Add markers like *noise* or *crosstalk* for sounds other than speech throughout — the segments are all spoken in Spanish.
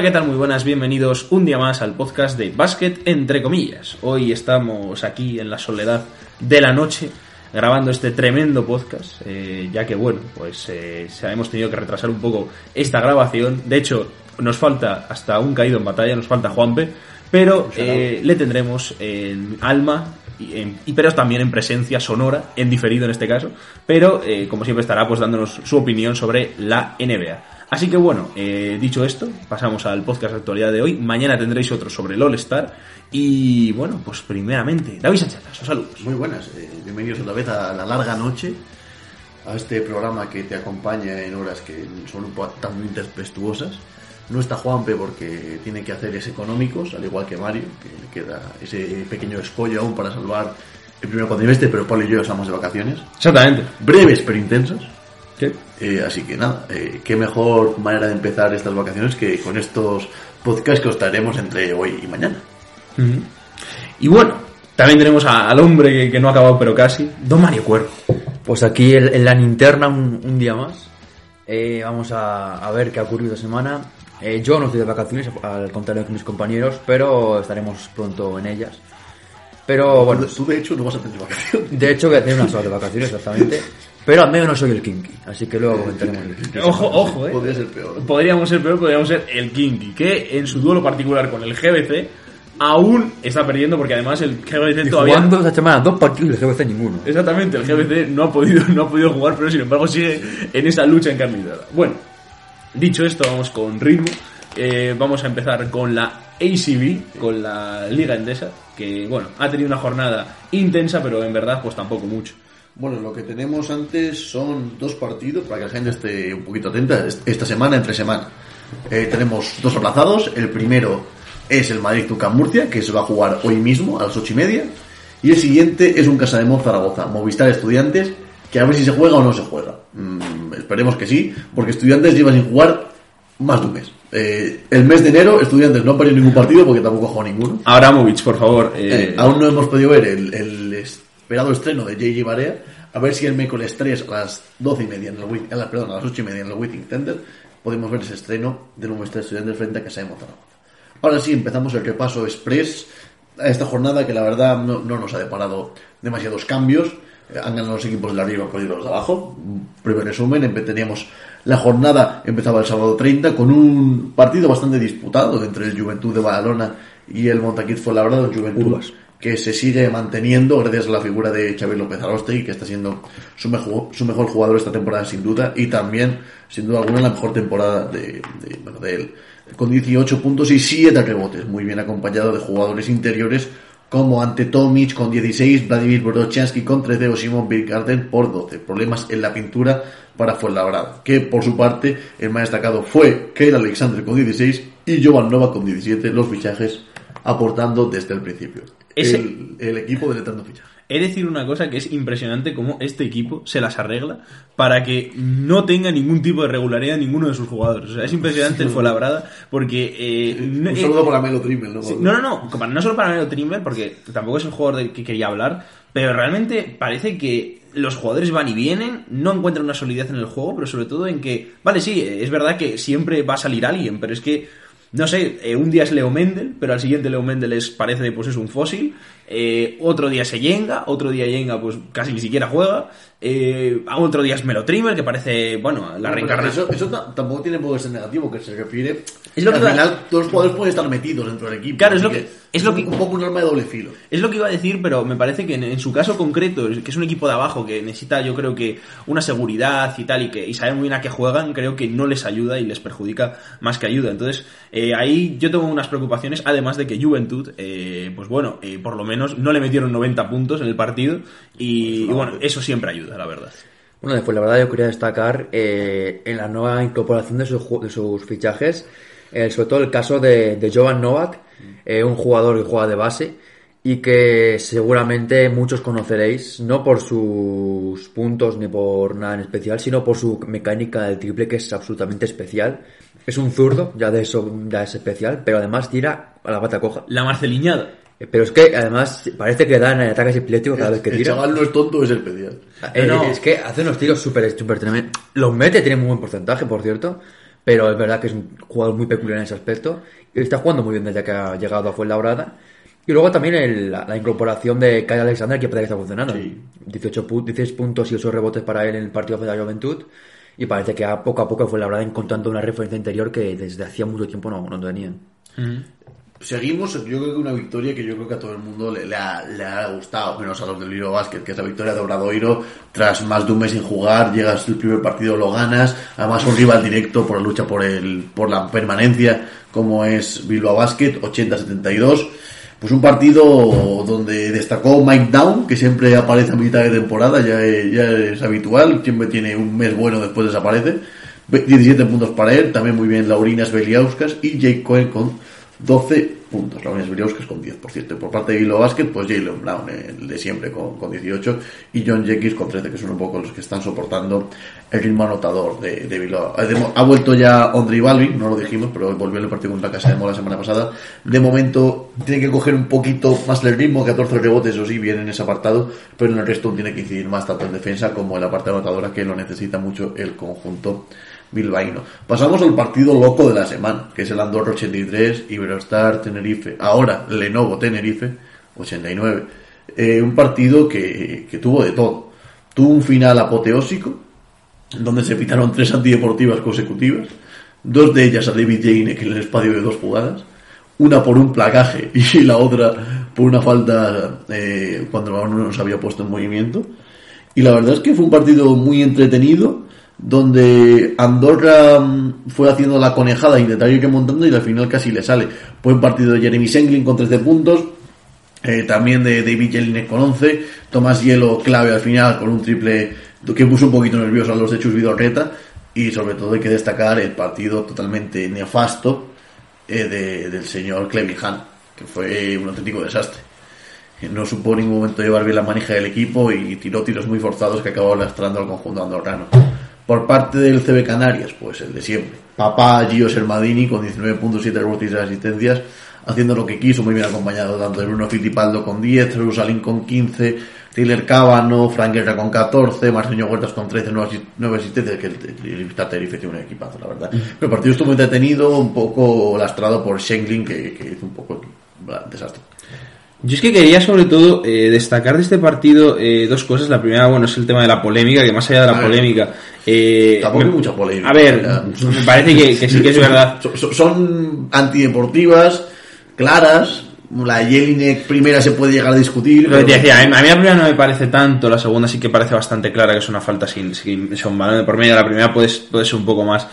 Hola, ¿qué tal? Muy buenas, bienvenidos un día más al podcast de Básquet entre comillas. Hoy estamos aquí en la soledad de la noche grabando este tremendo podcast, eh, ya que bueno, pues eh, hemos tenido que retrasar un poco esta grabación. De hecho, nos falta hasta un caído en batalla, nos falta Juanpe, pero eh, le tendremos en alma y, pero también en presencia sonora, en diferido en este caso, pero eh, como siempre estará pues dándonos su opinión sobre la NBA. Así que bueno, eh, dicho esto, pasamos al podcast de actualidad de hoy. Mañana tendréis otro sobre el All-Star. Y bueno, pues primeramente, David Sánchez, saludos. Muy buenas, eh, bienvenidos otra vez a la larga noche, a este programa que te acompaña en horas que son un poco tan intempestuosas. No está Juanpe porque tiene que hacer ese económicos, al igual que Mario, que le queda ese pequeño escollo aún para salvar el primer cuatrimestre, pero Pablo y yo estamos de vacaciones, Exactamente. breves pero intensas. ¿Qué? Eh, así que nada, eh, qué mejor manera de empezar estas vacaciones que con estos podcasts que os traeremos entre hoy y mañana. Y bueno, también tenemos a- al hombre que, que no ha acabado pero casi, Don Mario Cuervo. Pues aquí en, en la linterna un, un día más. Eh, vamos a, a ver qué ha ocurrido esta semana. Eh, yo no estoy de vacaciones, al contrario que mis compañeros, pero estaremos pronto en ellas. Pero bueno, tú, tú, de hecho no vas a tener vacaciones. de hecho voy a tener unas horas de vacaciones exactamente. *laughs* Pero al menos no soy el kinky, así que luego comentaremos. el kinky. Ojo, ojo, eh. Podría ser peor. Podríamos ser peor, podríamos ser el Kinky, que en su duelo particular con el GBC aún está perdiendo porque además el GBC Y todavía... jugando esta semana dos partidos y el GBC ninguno. Exactamente, el GBC no ha podido, no ha podido jugar, pero sin embargo sigue en esa lucha encarnizada. Bueno, dicho esto, vamos con ritmo. Eh, vamos a empezar con la ACB, con la Liga Endesa, que bueno, ha tenido una jornada intensa, pero en verdad pues tampoco mucho. Bueno, lo que tenemos antes son dos partidos para que la gente esté un poquito atenta est- esta semana, entre semana. Eh, tenemos dos aplazados. El primero es el Madrid Tucán Murcia, que se va a jugar hoy mismo a las ocho y media. Y el siguiente es un Casa de Zaragoza, Movistar Estudiantes, que a ver si se juega o no se juega. Mm, esperemos que sí, porque Estudiantes lleva sin jugar más de un mes. Eh, el mes de enero, Estudiantes no ha perdido ningún partido porque tampoco ha jugado ninguno. Abramovich, por favor. eh, Eh, aún no hemos podido ver el, el esperado estreno de JJ Barea. A ver si el miércoles 3 a las 12 y media, en el, Wit- a las- perdón, a las 8 y media en el Waiting Center, podemos ver ese estreno de este estudiante frente a Casa de Zaragoza. Ahora sí, empezamos el repaso express a esta jornada que la verdad no, no nos ha deparado demasiados cambios. Eh, Han ganado los equipos de arriba, han perdido los de abajo. Primer resumen, teníamos la jornada, empezaba el sábado 30 con un partido bastante disputado entre el Juventud de Badalona y el Montaquit Fuenlabrada, el Juventud Curvas. Que se sigue manteniendo. Gracias a la figura de Xavi López Arostegui, que está siendo su mejor, su mejor jugador esta temporada sin duda, y también, sin duda alguna, la mejor temporada de, bueno, de él, con 18 puntos y 7 rebotes, muy bien acompañado de jugadores interiores como ante Tomic con 16, Vladimir Brodchansky con 13 o Simon Birkarten por 12. Problemas en la pintura para Fuenlabrada, que por su parte el más destacado fue Keil Alexander con 16 y Jovan Nova con 17, los fichajes aportando desde el principio. Ese- El, el equipo deletrando fichajes. He de decir una cosa que es impresionante cómo este equipo se las arregla para que no tenga ningún tipo de regularidad ninguno de sus jugadores. O sea, es impresionante el Fuenlabrada porque... eh, no- Un eh, saludo para Melo Trimmel, ¿no? Sí, no, no, no, no solo para Melo Trimble, porque tampoco es el jugador del que quería hablar, pero realmente parece que los jugadores van y vienen, no encuentran una solidez en el juego, pero sobre todo en que, vale, sí, es verdad que siempre va a salir alguien, pero es que, no sé, eh, un día es Leo Mendel, pero al siguiente Leo Mendel es, parece pues es un fósil, eh, otro día se Yenga, otro día Yenga pues casi ni siquiera juega, eh, otro día es Melo Trimble, que parece, bueno, la No, reencarnación. Eso, eso ta- tampoco tiene por qué ser negativo, que se refiere. Es lo que al final todos los jugadores pueden estar metidos dentro del equipo. Claro, es lo que- Es lo que, un poco un arma de doble filo. Es lo que iba a decir, pero me parece que en, en su caso concreto, que es un equipo de abajo que necesita, yo creo que una seguridad y tal, y que y saber muy bien a qué juegan, creo que no les ayuda y les perjudica más que ayuda. Entonces, eh, ahí yo tengo unas preocupaciones, además de que Juventud, eh, pues bueno, eh, por lo menos no le metieron 90 puntos en el partido, y, y bueno, eso siempre ayuda, la verdad. Bueno, después la verdad yo quería destacar eh, en la nueva incorporación de sus, de sus fichajes, eh, sobre todo el caso de, de Jovan Novak, eh, un jugador que juega de base y que seguramente muchos conoceréis, no por sus puntos ni por nada en especial, sino por su mecánica del triple que es absolutamente especial. Es un zurdo, ya de eso ya es especial, pero además tira a la pata coja. La marceliñada. Eh, Pero es que además parece que dan ataques epilépticos cada vez que el tira. chaval no es tonto, es especial. Eh, No. Es que hace unos tiros súper súper tremendos. Los mete, tiene muy buen porcentaje, por cierto. Pero es verdad que es un jugador muy peculiar en ese aspecto. Y está jugando muy bien desde que ha llegado a Fuenlabrada. Y luego también el- la, la incorporación de Kyle Alexander, que parece que está funcionando. 18 pu- 16 puntos y 8 rebotes para él en el partido de la Juventud. Y parece que a poco a poco Fuenlabrada encontrando una referencia interior que desde hacía mucho tiempo no, no tenían. Seguimos, yo creo que una victoria que yo creo que a todo el mundo le, ha, le gustado, menos a los del Liro Basket, que es la victoria de Obradoiro, tras más de un mes sin jugar, llegas el primer partido, lo ganas, además un rival directo por la lucha por el, por la permanencia, como es Bilbao Basket, 80-72. Pues un partido donde destacó Mike Down, que siempre aparece a mitad de temporada, ya ya es habitual, siempre tiene un mes bueno después desaparece. 17 puntos para él, también muy bien Laurinas Beliauskas y Jake Cohen con 12 puntos. Laurinas Beliauskas con 10, por cierto. Por parte de Hilo Basket, pues Jalen Brown, el de siempre, con, con 18, y John Jenkins con 13, que son un poco los que están soportando el ritmo anotador de, de Bilbao. Ha, ha vuelto ya Andre Balvin, no lo dijimos, pero volvió el partido contra Casa de Mola la semana pasada. De momento tiene que coger un poquito más el ritmo, 14 rebotes, eso sí, bien en ese apartado, pero en el resto tiene que incidir más tanto en defensa como en la parte anotadora, que lo necesita mucho el conjunto bilbaíno. Pasamos al partido loco de la semana, que es el Andorra 83, Iberostar Tenerife, ahora Lenovo Tenerife 89. Eh, un partido que, que tuvo de todo. Tuvo un final apoteósico, donde se pitaron tres antideportivas consecutivas, dos de ellas a David Jane en el espacio de dos jugadas, una por un placaje *laughs* y la otra por una falta eh, cuando el balón no se había puesto en movimiento. Y la verdad es que fue un partido muy entretenido, donde Andorra mm, fue haciendo la conejada, intentar ir remontando y al final casi le sale. Buen partido de Jeremy Senglin con 13 puntos, eh, también de David Jelinek con 11, Tomás Hielo clave al final con un triple que puso un poquito nervioso a los de Chus Vidorreta y sobre todo hay que destacar el partido totalmente nefasto eh, de- del señor Clevihan, que fue un auténtico desastre. Eh, No supo en ningún momento llevar bien la manija del equipo y tiró tiros muy forzados que acabó lastrando al conjunto andorrano. Por parte del CB Canarias, pues el de siempre. Papá Gio Sermadini con 19.7 rebotes y 3 asistencias, haciendo lo que quiso, muy bien acompañado tanto de Bruno Fittipaldo con 10, Jerusalén con 15, Taylor Cábano, Frank Guerra con 14, Marceño Huertas con 13, 9 asistencias, que el, Tenerife tiene un equipazo, la verdad. Pero el partido estuvo muy entretenido, un poco lastrado por Schenglin, que, que hizo un poco desastre. Yo es que quería sobre todo eh, destacar de este partido eh, dos cosas. La primera, bueno, es el tema de la polémica, que más allá de la A ver. polémica... eh, Tampoco hay me- mucha polémica, A ver, me parece que, que sí que es verdad. Son, son- antideportivas, claras. La Jelinek primera se puede llegar a discutir. Lo que te pero- decía, a mí la primera no me parece tanto, la segunda sí que parece bastante clara que es una falta sin, sin son balón de por medio, la primera puede, puede ser un poco más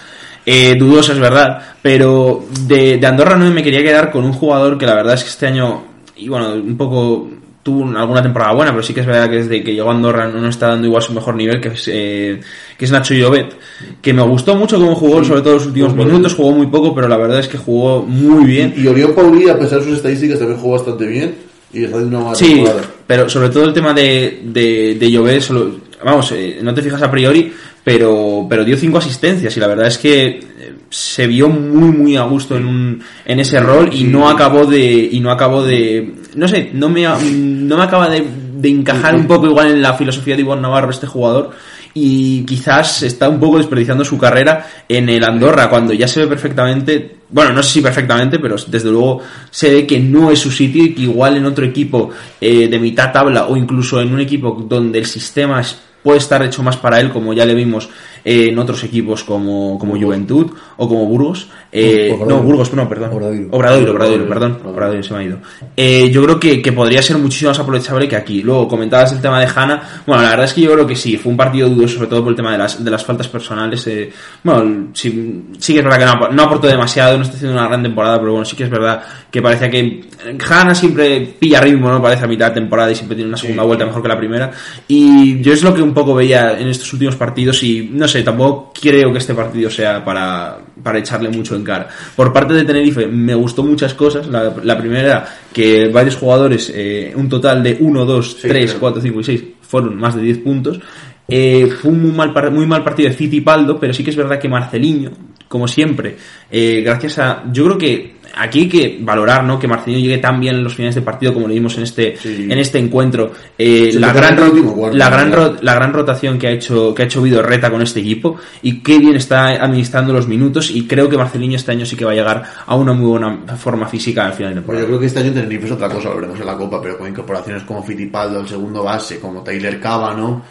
eh, dudosa, es verdad, pero de, de Andorra no me quería quedar con un jugador que la verdad es que este año, y bueno, un poco tuvo un- alguna temporada buena, pero sí que es verdad que desde que llegó a Andorra no, no está dando igual su mejor nivel, que es, eh, que es Nacho Llobet, que me gustó mucho cómo jugó, sobre todo los últimos Muy minutos, jugó muy poco, pero la verdad es que jugó muy bien. Y Orión Pauli, a pesar de sus estadísticas, también jugó bastante bien. Y Sí, temporada. pero sobre todo el tema de, de, de solo, vamos, eh, no te fijas a priori, pero, pero dio cinco asistencias y la verdad es que eh, se vio muy muy a gusto en, un, en ese rol y no acabó de y no acabó de no sé no me no me acaba de, de encajar un poco igual en la filosofía de Iván Navarro este jugador y quizás está un poco desperdiciando su carrera en el Andorra cuando ya se ve perfectamente bueno no sé si perfectamente pero desde luego se ve que no es su sitio y que igual en otro equipo eh, de mitad tabla o incluso en un equipo donde el sistema puede estar hecho más para él como ya le vimos eh, en otros equipos como, como Juventud o como Burgos. Eh, Obradoiro. no, Burgos, no, perdón. Obradoiro. Obradoiro, Obradoiro, perdón. Obradoiro se me ha ido. Eh, yo creo que, que podría ser muchísimo más aprovechable que aquí. Luego, comentabas el tema de Hanna. Bueno, la verdad es que yo creo que sí, fue un partido duro, sobre todo por el tema de las, de las faltas personales. eh, bueno, sí, sí que es verdad que no aportó demasiado, no está haciendo una gran temporada, pero bueno, sí que es verdad que parecía que Hanna siempre pilla ritmo, ¿no? Parece a mitad de temporada y siempre tiene una segunda vuelta mejor que la primera. Y yo es lo que un poco veía en estos últimos partidos y no sé, tampoco creo que este partido sea para, para echarle mucho en cara. Por parte de Tenerife me gustó muchas cosas. La, la primera era que varios jugadores, eh, un total de 1, 2, 3, claro. 4, 5 y 6, fueron más de 10 puntos. Eh, fue un muy mal, muy mal partido de Fittipaldo, pero sí que es verdad que Marceliño, como siempre, eh, gracias a. Yo creo que aquí hay que valorar ¿no? que Marceliño llegue tan bien en los finales de partido como lo vimos en este, Sí. en este encuentro. Eh, la, gran, cuarto, la, gran la gran rotación que ha hecho que ha hecho Vido Reta con este equipo y qué bien está administrando los minutos. Y creo que Marceliño este año sí que va a llegar a una muy buena forma física al final de temporada. yo creo que este año Tenerife es otra cosa, lo veremos en la Copa, pero con incorporaciones como Fittipaldo, el segundo base, como Tyler Cábano,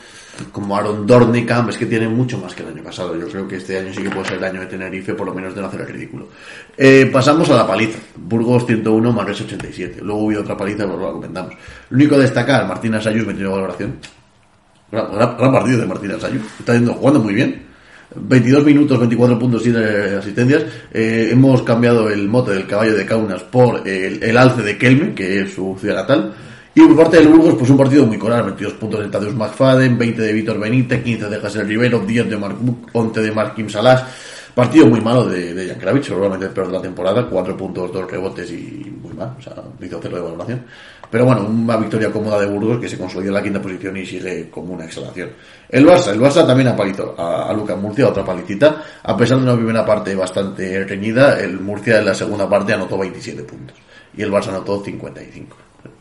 como Aaron Dornicamp, es que tiene mucho más que el año pasado. Yo creo que este año sí que puede ser el año de Tenerife, por lo menos de no hacer el ridículo. Eh, pasamos a la paliza. Burgos 101, Manresa 87. Luego hubo otra paliza, pues lo comentamos. Lo único a destacar, Martín Asayus metió valoración. Gran, partido de Martín Asayus. Está yendo, jugando muy bien. 22 minutos, 24 puntos, 7 asistencias. Eh, hemos cambiado el mote del caballo de Kaunas por el alce de Kelme, que es su ciudad natal. Y por parte del Burgos, pues un partido muy coral. 22 puntos de Tadeusz McFadden, 20 de Víctor Benítez, 15 de Hazel Rivero, 10 de Mark Buch, 11 de Markim Salas. Partido muy malo de, de Jan Kravitz, probablemente el peor de la temporada. 4 puntos, 2 rebotes y muy mal. O sea, hizo cero de valoración. Pero bueno, una victoria cómoda de Burgos que se consolidó en la quinta posición y sigue como una exhalación. El Barça, el Barça también apalizó a, a Lucas Murcia, otra palicita. A pesar de una primera parte bastante reñida, el Murcia en la segunda parte anotó 27 puntos. Y el Barça anotó 55.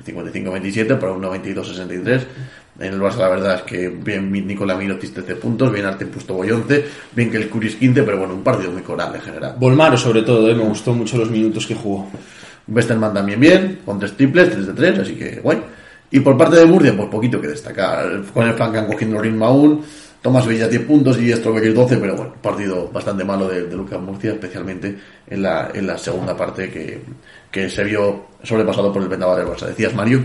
55-27 para un 92-63. En el Barça la verdad es que bien Nicolás Mirotic 13 puntos, bien Artem Pustovoy 11, bien que el Curis 15, pero bueno, un partido muy coral en general. Volmaro, sobre todo, eh, me gustó mucho los minutos que jugó. Westerman también bien, con tres triples, 3 de 3, así que guay. Y por parte de Murcia, pues poquito que destacar. Con el Francan cogiendo ritmo aún, Tomás Villa 10 puntos y Strobecker 12, pero bueno, partido bastante malo de, de Lucas Murcia, especialmente en la, en la segunda parte que, que se vio sobrepasado por el vendaval del Barça. Decías, Mario.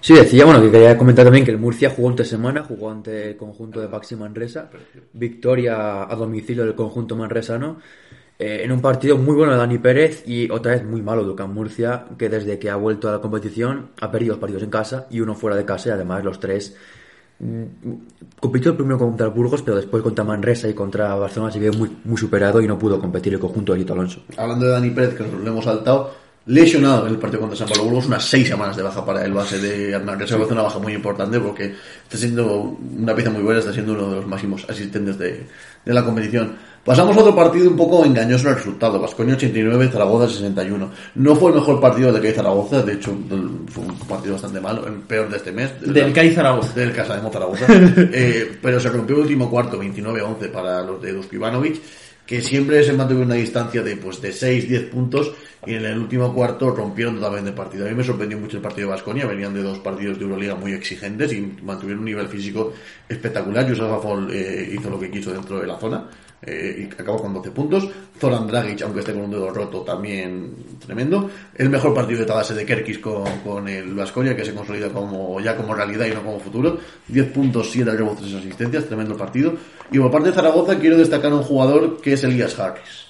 Sí, decía, bueno, que quería comentar también que el Murcia jugó entre semana, jugó ante el conjunto de Baxi Manresa, victoria a domicilio del conjunto manresano, eh, en un partido muy bueno de Dani Pérez y otra vez muy malo de Lucas Murcia, que desde que ha vuelto a la competición ha perdido dos partidos en casa y uno fuera de casa y además los tres mm, compitió el primero contra el Burgos, pero después contra Manresa y contra Barcelona se vio muy, muy superado y no pudo competir el conjunto de Lito Alonso. Hablando de Dani Pérez, que nos lo hemos saltado, lesionado en el partido contra San Pablo Burgos, unas seis semanas de baja para el base de Hernán, que se hace una baja muy importante porque está siendo una pieza muy buena, está siendo uno de los máximos asistentes de, de la competición. Pasamos a otro partido un poco engañoso en el resultado, Vascoña 89, Zaragoza 61. No fue el mejor partido de CAI Zaragoza, de hecho fue un partido bastante malo, el peor de este mes. Del CAI Zaragoza. Del Casa de Zaragoza. *laughs* Eh, pero se rompió el último cuarto, 29-11 para los de Dusko Ivanovic, que siempre se mantuvo una distancia de pues de 6-10 puntos y en el último cuarto rompieron totalmente el partido. A mí me sorprendió mucho el partido de Vasconia, venían de dos partidos de Euroliga muy exigentes y mantuvieron un nivel físico espectacular. Yusuf Afol eh, hizo lo que quiso dentro de la zona eh, y acabó con 12 puntos. Zoran Dragic, aunque esté con un dedo roto, también tremendo. El mejor partido de Tabase de Kerkis con, con el Vasconia, que se consolida como ya como realidad y no como futuro. 10 puntos, 7 rebotes, 3 asistencias, tremendo partido. Y por parte de Zaragoza quiero destacar un jugador que es Elías Harris.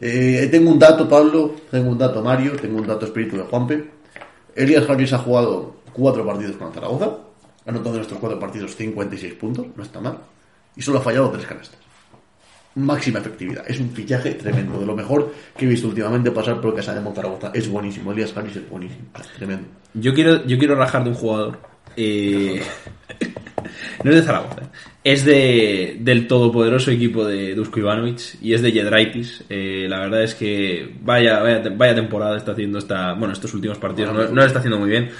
Eh, tengo un dato, Pablo, tengo un dato, Mario, tengo un dato espíritu de Juanpe. Elías Harris ha jugado 4 partidos con Zaragoza, ha anotado en estos 4 partidos 56 puntos, no está mal, y solo ha fallado 3 canastas máxima efectividad. Es un fichaje tremendo, de lo mejor que he visto últimamente pasar por Casa de Monzaragoza. Es buenísimo, Elías Harris es buenísimo, tremendo. Yo quiero, yo quiero rajar de un jugador. eh, no es de Zaragoza. eh. Es de, del todopoderoso equipo de Dusko Ivanovic y es de Jedraitis. Eh, la verdad es que vaya, vaya, vaya temporada está haciendo esta, bueno, estos últimos partidos. No, no lo está haciendo muy bien.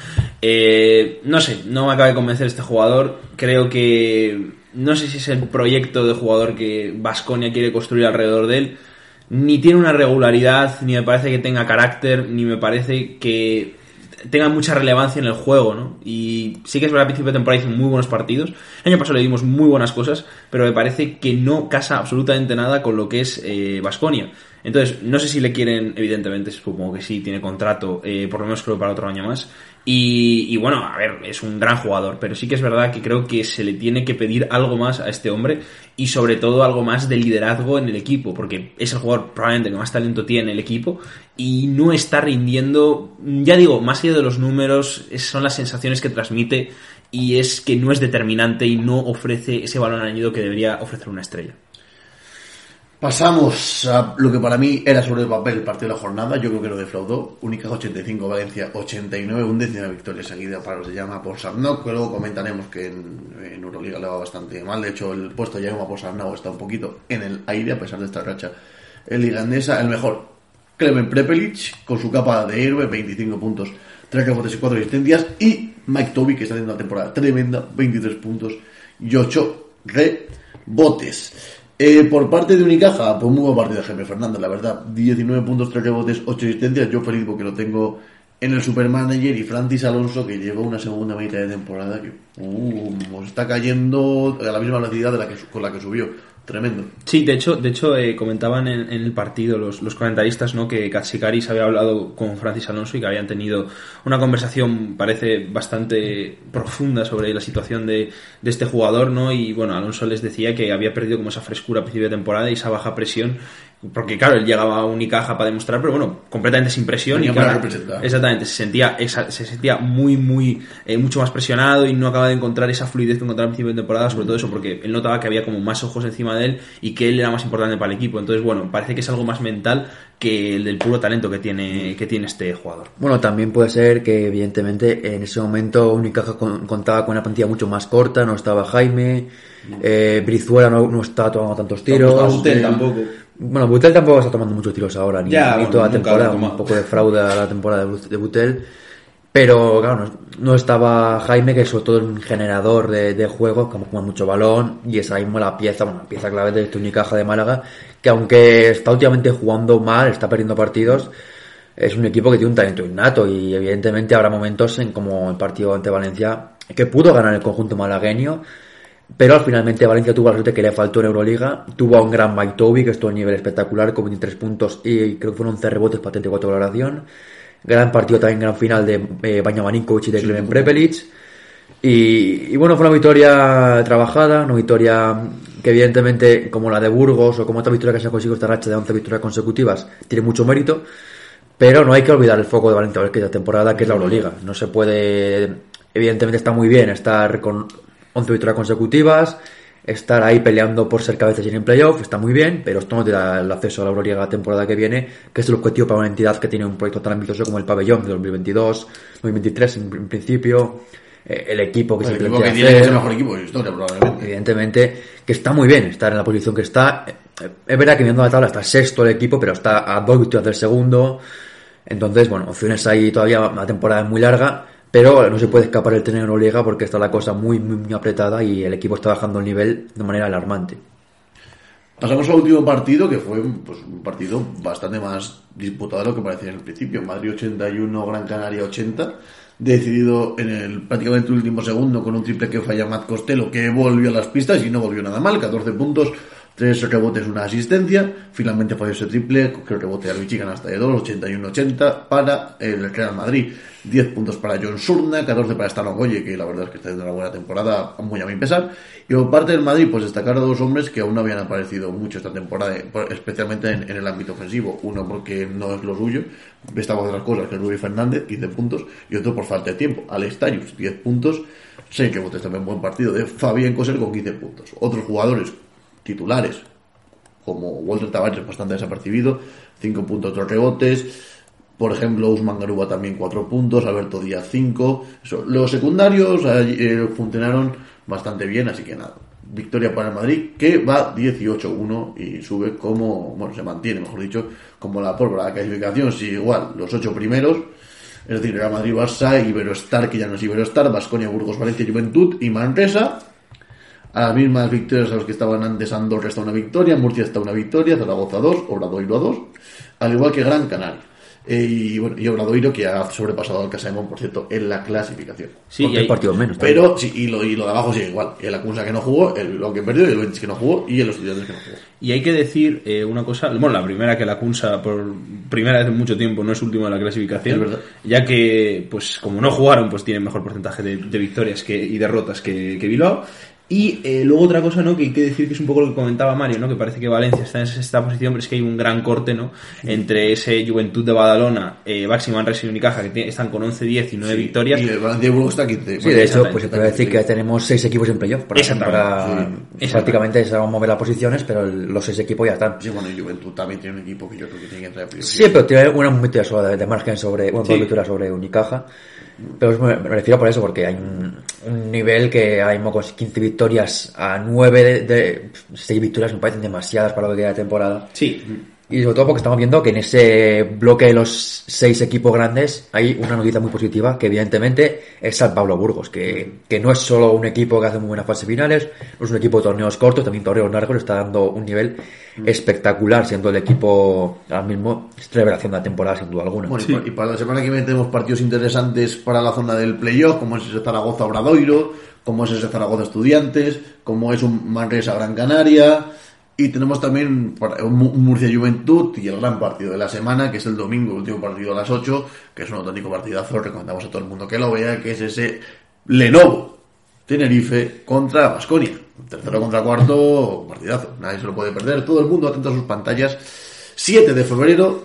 Eh, no sé, no me acaba de convencer este jugador. Creo que no sé si es el proyecto de jugador que Vasconia quiere construir alrededor de él. Ni tiene una regularidad, ni me parece que tenga carácter, ni me parece que tenga mucha relevancia en el juego, ¿no? Y sí que es verdad, al principio de temporada hizo muy buenos partidos. El año pasado le dimos muy buenas cosas, pero me parece que no casa absolutamente nada con lo que es Vasconia. Entonces, no sé si le quieren, evidentemente, supongo que sí, tiene contrato, eh, por lo menos creo para otro año más. Y, bueno, a ver, es un gran jugador, pero sí que es verdad que creo que se le tiene que pedir algo más a este hombre y sobre todo algo más de liderazgo en el equipo, porque es el jugador probablemente que más talento tiene el equipo y no está rindiendo, ya digo, más allá de los números, son las sensaciones que transmite y es que no es determinante y no ofrece ese balón añadido que debería ofrecer una estrella. Pasamos a lo que para mí era sobre el papel el partido de la jornada. Yo creo que lo defraudó. Única 85, Valencia 89, un décima victoria seguida para los de llama por Sarnau, que luego comentaremos que en, Euroliga le va bastante mal. De hecho, el puesto de llama por Sarnau está un poquito en el aire a pesar de esta racha. El ligandesa, el mejor. Klemen Prepelic, con su capa de héroe, 25 puntos, 3 rebotes y 4 asistencias. Y Mike Toby, que está haciendo una temporada tremenda, 23 puntos y 8 rebotes. Eh, por parte de Unicaja, pues muy buen partido de Jaime Fernández, la verdad. 19 puntos, 3 rebotes, 8 asistencias. Yo feliz porque lo tengo en el Supermanager y Francis Alonso que lleva una segunda mitad de temporada que uh, está cayendo a la misma velocidad de la que, con la que subió. Tremendo. Sí, de hecho, de hecho eh, comentaban en, el partido los, los comentaristas ¿no? que Katsikaris había hablado con Francis Alonso y que habían tenido una conversación, parece, bastante profunda sobre la situación de, de este jugador, ¿no? Y bueno, Alonso les decía que había perdido como esa frescura a principio de temporada y esa baja presión porque claro, él llegaba a Unicaja para demostrar, pero bueno, completamente sin presión y exactamente, se sentía, se sentía muy, muy, eh, mucho más presionado y no acaba de encontrar esa fluidez que encontraba al principio de temporada, sobre todo eso, porque él notaba que había como más ojos encima de él y que él era más importante para el equipo. Entonces, bueno, parece que es algo más mental que el del puro talento que tiene, que tiene este jugador. Bueno, también puede ser que evidentemente en ese momento Unicaja contaba con una plantilla mucho más corta, no estaba Jaime, eh, Brizuela no, no estaba tomando tantos tiros. tampoco. Bueno, Butel tampoco está tomando muchos tiros ahora, ni, toda la temporada, un poco de fraude a la temporada de Butel. Pero claro, no, estaba Jaime, que es sobre todo un generador de, de juegos, como juega mucho balón, y es ahí mismo la pieza, bueno, la pieza clave de este Unicaja de Málaga, que aunque está últimamente jugando mal, está perdiendo partidos, es un equipo que tiene un talento innato, y evidentemente habrá momentos en como el partido ante Valencia, que pudo ganar el conjunto malagueño, pero finalmente Valencia tuvo la suerte que le faltó en Euroliga. Tuvo a un gran Mike Toby, que estuvo a un nivel espectacular, con 23 puntos y creo que fueron 11 rebotes para 34 valoración. Gran partido también, gran final de eh, Banja y de Klemen Prepelic. Y, bueno, fue una victoria trabajada, una victoria que evidentemente, como la de Burgos o como otra victoria que se ha conseguido esta racha de 11 victorias consecutivas, tiene mucho mérito. Pero no hay que olvidar el foco de Valencia que esta temporada, que es la Euroliga. No se puede, evidentemente está muy bien estar con 11 victorias consecutivas, estar ahí peleando por ser cabezas en playoff, está muy bien, pero esto no te da el acceso a la gloria la temporada que viene, que es el objetivo para una entidad que tiene un proyecto tan ambicioso como el pabellón de 2022, 2023 en, principio, eh, el equipo que se plantea que tiene el mejor equipo de historia, probablemente. Evidentemente, que está muy bien estar en la posición que está. Eh, es verdad que viendo la tabla está sexto el equipo, pero está a dos victorias del segundo. Entonces, bueno, opciones ahí todavía, la temporada es muy larga pero no se puede escapar el tener en liga porque está la cosa muy, muy, apretada y el equipo está bajando el nivel de manera alarmante. Pasamos al último partido, que fue pues, un partido bastante más disputado de lo que parecía en el principio. Madrid 81, Gran Canaria 80. Decidido en el prácticamente último segundo con un triple que falla Matt Costello, que volvió a las pistas y no volvió nada mal. 14 puntos, Tres rebotes, una asistencia. Finalmente fue ese triple, que el rebote de Michigan hasta de 2, 81-80 para el Real Madrid. 10 puntos para John Surna, 14 para Stan Goye, que la verdad es que está haciendo una buena temporada, muy a mi pesar. Y por parte del Madrid, pues destacar a dos hombres que aún no habían aparecido mucho esta temporada, especialmente en, el ámbito ofensivo. Uno porque no es lo suyo, estamos las cosas, que es Fernández, 15 puntos, y otro por falta de tiempo. Alex Tarius, 10 puntos. Sé que votes también buen partido de Fabián Coser con 15 puntos. Otros jugadores titulares, como Walter Tavares, bastante desapercibido, 5 puntos, 3 rebotes. Por ejemplo, Usman Garuba también 4 puntos, Alberto Díaz 5. Los secundarios eh, funcionaron bastante bien, así que nada. Victoria para el Madrid, que va 18-1 y sube como, bueno, se mantiene, mejor dicho, como la pólvora. La clasificación sigue igual, los 8 primeros, es decir, Real Madrid, Barça, Iberostar, que ya no es Iberostar, Basconia, Burgos, Valencia, Juventud y Manresa a las mismas victorias a los que estaban antes Andorra está una victoria, Murcia está una victoria, Zaragoza 2, Obradoiro a 2, al igual que Gran Canaria. Eh, y bueno, y Obradoiro que ha sobrepasado al Casaemon, por cierto, en la clasificación. Sí, y hay- partidos menos. Pero sí, y lo, y lo de abajo sigue igual. El Acusa que no jugó, el lo que perdió, el Betis que no jugó y el Estudiantes que no jugó. Y hay que decir eh, una cosa, bueno, la primera que la Kunsa por primera vez en mucho tiempo no es último de la clasificación, Es verdad. ya que pues como no jugaron, pues tienen mejor porcentaje de, de victorias que, y derrotas que, que Bilbao. Y eh, luego otra cosa, ¿no? Que hay que decir que es un poco lo que comentaba Mario, ¿no? Que parece que Valencia está en esta posición, pero es que hay un gran corte, ¿no? Entre ese Juventud de Badalona, eh, Baxi Manresa y Unicaja, que tiene- están con 11, 10 y 9 victorias. Y el Valencia de Burgos está 15. Sí, de hecho, pues se puede decir que tenemos seis equipos en playoff. Para, Exactamente, para- sí. prácticamente se van a mover las posiciones, pero el- los seis equipos ya están. Sí, bueno, y Juventud también tiene un equipo que yo creo que tiene que entrar en playoff. Sí, pero tiene una victoria sola de, de margen sobre, bueno, Sí. sobre Unicaja. Pero me, refiero por eso, porque hay un, nivel que mismo con 15 victorias a 9 de, de 6 victorias me parecen demasiadas para lo que queda de temporada. Sí, Y sobre todo porque estamos viendo que en ese bloque de los seis equipos grandes hay una noticia muy positiva, que evidentemente es San Pablo Burgos, que, que no es solo un equipo que hace muy buenas fases finales, no es un equipo de torneos cortos, también torneos largos, está dando un nivel espectacular, siendo el equipo ahora mismo revelación de la temporada sin duda alguna. Bueno, y, pa- y para la semana que viene tenemos partidos interesantes para la zona del playoff, como es ese Zaragoza Obradoiro, como es ese Zaragoza Estudiantes, como es un Manresa Gran Canaria, y tenemos también Murcia Juventud y el gran partido de la semana, que es el domingo, el último partido a las 8, que es un auténtico partidazo, recomendamos a todo el mundo que lo vea, que es ese Lenovo Tenerife contra Basconia. Tercero contra cuarto, partidazo. Nadie se lo puede perder. Todo el mundo atento a sus pantallas. 7 de febrero,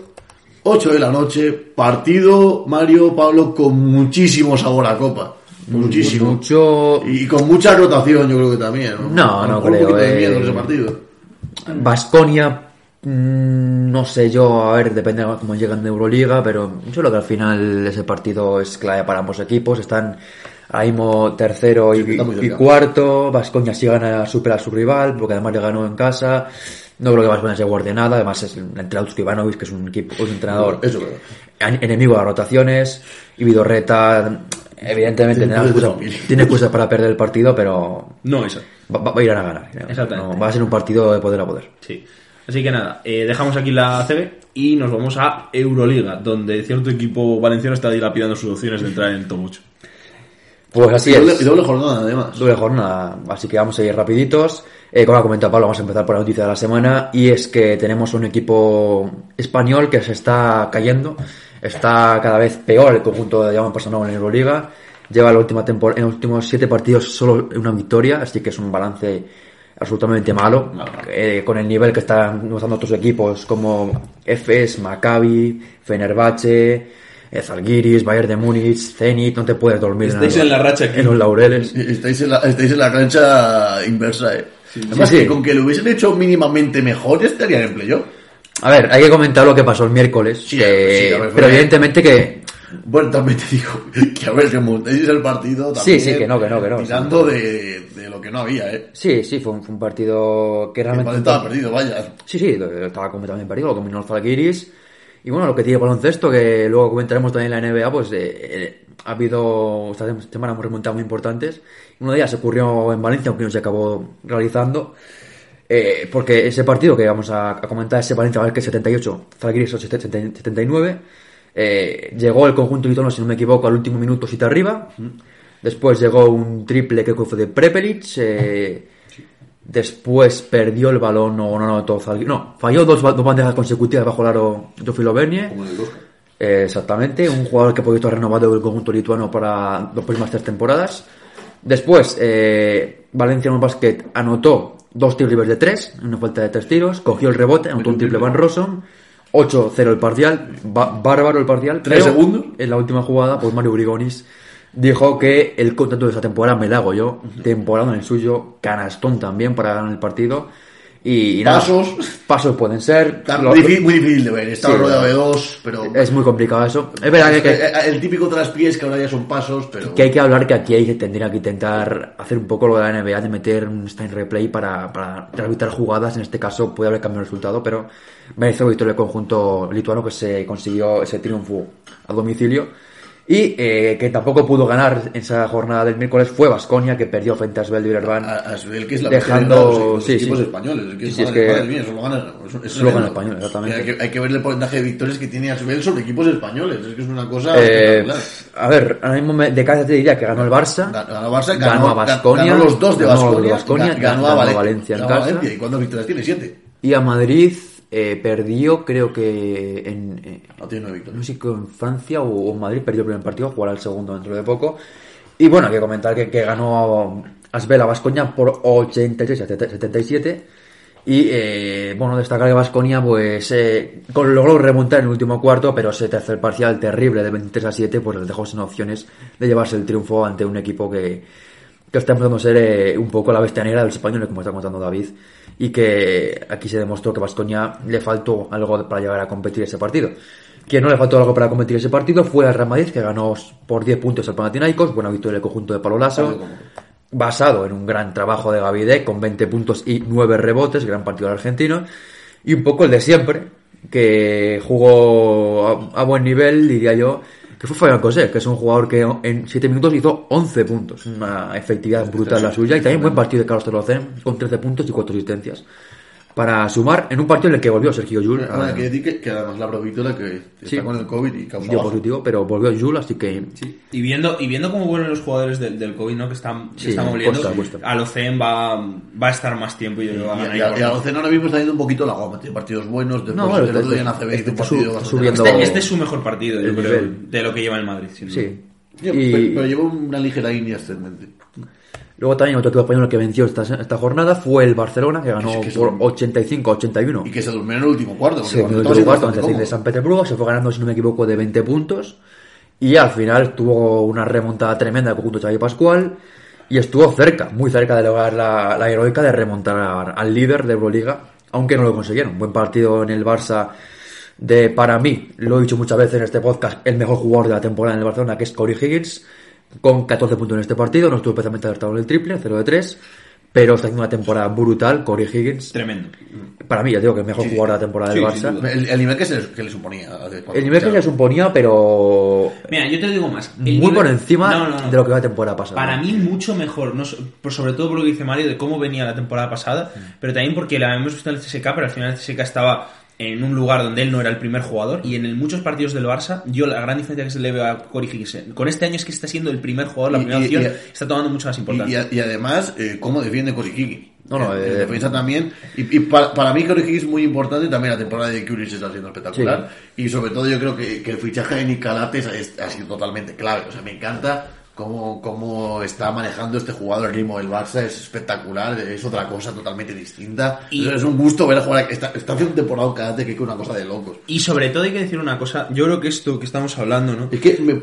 8 de la noche. Partido, Mario, Pablo, con muchísimo sabor a copa. Muchísimo. Mucho Y con mucha rotación, yo creo que también. No, no mejor creo, Un poquito de eh. miedo ese partido. Basconia, no sé yo, a ver, depende de cómo llegan de Euroliga, pero yo creo que al final ese partido es clave para ambos equipos. Están mismo tercero y, Sí, cuarto. Basconia sí gana, supera a su rival, porque además le ganó en casa. No creo que Basconia se guarde nada, además es el entrenador Ivanovic, que es un equipo, un entrenador Eso enemigo de las rotaciones. Y Vidorreta, evidentemente, Tiene tiene excusa, tiene para perder el partido, pero no eso. Va, va- a ir a ganar. Exactamente. No, va a ser un partido de poder a poder. Sí. Así que nada, eh, dejamos aquí la CB y nos vamos a Euroliga, donde cierto equipo valenciano está dilapidando sus opciones de entrar en top 8. Pues así Y doble, es. y doble jornada, además. Doble jornada, así que vamos a ir rapiditos. Eh, como ha comentado Pablo, vamos a empezar por la noticia de la semana y es que tenemos un equipo español que se está cayendo, está cada vez peor el conjunto de Llaman Personal en Euroliga, lleva la última tempor- en los últimos siete partidos solo una victoria, así que es un balance absolutamente malo, eh, con el nivel que están mostrando otros equipos como EFES, Maccabi, Fenerbahce, eh, Zalgiris, Bayern de Múnich, Zenit, no te puedes dormir Estáis en, en la racha aquí. en los laureles. Estáis en la, estáis en la cancha inversa, eh. Además, Sí, sí. que con que lo hubiesen hecho mínimamente mejor, estarían en playoff. A ver, hay que comentar lo que pasó el miércoles. Sí, que- sí, a ver, pero evidentemente que. Bueno, también te digo que a ver, que montéis el partido también. Sí, sí, que no, que no, que no. Tirando de, de lo que no había, ¿eh? Sí, sí, fue un, fue un partido que El realmente. Valencia estaba perdido, vaya. Sí, sí, estaba completamente perdido, lo combinó el Zalgiris. Y bueno, lo que tiene el baloncesto, que luego comentaremos también en la NBA, pues eh, eh, ha habido esta semana hemos remontado muy importantes. Una de ellas ocurrió en Valencia, aunque no se acabó realizando. Eh, porque ese partido que vamos a, a comentar, ese Valencia que 78, Zalgiris 79, eh, llegó el conjunto lituano, si no me equivoco, al último minuto siete arriba. Después llegó un triple que fue de Prepelic. eh, Después perdió el balón, no, no, no, todo Zalgiris- No, falló dos, dos bandejas consecutivas bajo el aro Jofi Lovenie. Como en el Oscar. Eh, exactamente, un jugador que por estar renovado del conjunto lituano para las próximas tres temporadas. Después, eh, Valencia en Basket anotó dos tiros libres de tres, una falta de tres tiros, cogió el rebote, anotó un triple Van Rossum, 8-0 el parcial, ba- bárbaro el parcial. ¿Tres segundos? En la última jugada, pues Mario Brigonis dijo que el contrato de esa temporada me la hago yo, temporada en el suyo, canastón también para ganar el partido. Y, y nada, Pasos. pasos pueden ser. Está lo- difí- muy difícil de ver. Estaba Sí, rodeado de dos, pero. es muy complicado eso. Es verdad que- que, Eh, El típico traspiés que ahora ya son pasos, pero. que hay que hablar que aquí hay que tendría que intentar hacer un poco lo de la NBA de meter un stand replay para, para arbitrar jugadas. En este caso puede haber cambiado el resultado, pero merece la victoria del conjunto lituano que se consiguió ese triunfo a domicilio. Y eh, que tampoco pudo ganar en esa jornada del miércoles fue Vasconia, que perdió frente a Asbel de a Asbel, que es la Dejando- los sí, equipos sí. españoles. Es que, Sí, es que- eso lo gana. Eso, eso Eso lo gana español, exactamente. Hay que, hay que ver el porcentaje de victorias que tiene Asbel sobre equipos españoles. Es que es una cosa Eh, a ver, ahora mismo me- de cabeza te diría que ganó el Barça, Ganó ganó Barça, ganó ganó, a Baskonia, ganó los dos de ganó a los de Baskonia, Baskonia, ga- ganó, ganó a Valencia, Valencia en casa. Valencia. ¿Y cuántas victorias tiene? Siete. y a Madrid eh, perdió, creo que en, eh, No tiene nueve no victorias. sé si en Francia o en Madrid perdió el primer partido, jugará el segundo dentro de poco. Y bueno, hay que comentar que, que ganó Asbel a Vasconia por 86 a 77. Y eh, bueno, destacar que Vasconia pues eh, logró remontar en el último cuarto, pero ese tercer parcial terrible de 23 a 7 pues les dejó sin opciones de llevarse el triunfo ante un equipo que, que está empezando a ser eh, un poco la bestia negra del español, como está contando David, y que aquí se demostró que Vasconia le faltó algo para llegar a competir ese partido. Quien no le faltó algo para competir ese partido fue el Real Madrid, que ganó por 10 puntos al Panathinaikos, buena victoria del conjunto de Palo Lasso, basado en un gran trabajo de Gavide, con 20 puntos y 9 rebotes, gran partido del argentino, y un poco el de siempre, que jugó a, a buen nivel, diría yo, que fue Fabián Cosé, que es un jugador que en 7 minutos hizo 11 puntos, una efectividad brutal la suya, y también buen partido de Carlos Torocén, con 13 puntos y 4 asistencias, para sumar en un partido en el que volvió Sergio Llull, Bueno, a- hay que decir que, que además la Provítola que está Sí. con el COVID y causa dio positivo, pero volvió Llull, así que Sí. Y viendo, y viendo cómo vuelven los jugadores del, del COVID, ¿no? Que están, que Sí, están volviendo, cuesta, cuesta. al OCEM va, va a estar más tiempo y yo creo a Y, ganar y, a- y a ahora mismo está yendo un poquito la goma. Tiene partidos buenos. Después No, el otro está- día en ACB está partido su- subiendo- Este, este es su mejor partido, yo creo, de lo que lleva el Madrid. sí. Sí, Y- pero, pero lleva una ligera línea ascendente. Luego también otro equipo español que venció esta, esta jornada fue el Barcelona, que ganó es que por son- 85-81. Y que se durmió en el último cuarto. Se cuando el último cuarto bastante ante el de. San Petersburgo, se fue ganando, si no me equivoco, de 20 puntos. Y al final tuvo una remontada tremenda el conjunto de Xavi Pascual. Y estuvo cerca, muy cerca de lograr la, la heroica de remontar al líder de Euroliga, aunque no lo consiguieron. Buen partido en el Barça de, para mí, lo he dicho muchas veces en este podcast, el mejor jugador de la temporada en el Barcelona, que es Corey Higgins, con 14 puntos en este partido. No estuvo especialmente acertado en el triple, 0 de 3. Pero está haciendo una temporada brutal, Corey Higgins. Tremendo. Para mí, ya digo que el mejor Sí, jugador de la temporada Sí, del Barça. El, el nivel que, se, que le suponía. cuando El nivel que se suponía, pero Mira, yo te digo más. el muy nivel- por encima No, no, no. de lo que va la temporada pasada. Para mí mucho mejor, no, por- sobre todo por lo que dice Mario de cómo venía la temporada pasada, pero también porque la hemos visto en el CSK, pero al final el CSK estaba en un lugar donde él no era el primer jugador y en el- muchos partidos del Barça, yo la gran diferencia que se le veo a eh, con este año es que está siendo el primer jugador, la Y- primera y- opción, y- está tomando mucha más importancia. y- y además, eh, cómo defiende Higgins. No, no, eh, en defensa también. Y, y para, para mí Higgins es muy importante. También la temporada de Curious está siendo espectacular. Y sobre todo yo creo que, que el fichaje de Nick Calates ha, ha sido totalmente clave. O sea, me encanta cómo, cómo está manejando este jugador el ritmo del Barça. Es espectacular. Es otra cosa totalmente distinta. Y- es un gusto ver a jugar. Está, está haciendo un temporada un Calate que es una cosa de locos. Y sobre todo hay que decir una cosa, yo creo que esto que estamos hablando, ¿no? Es que me-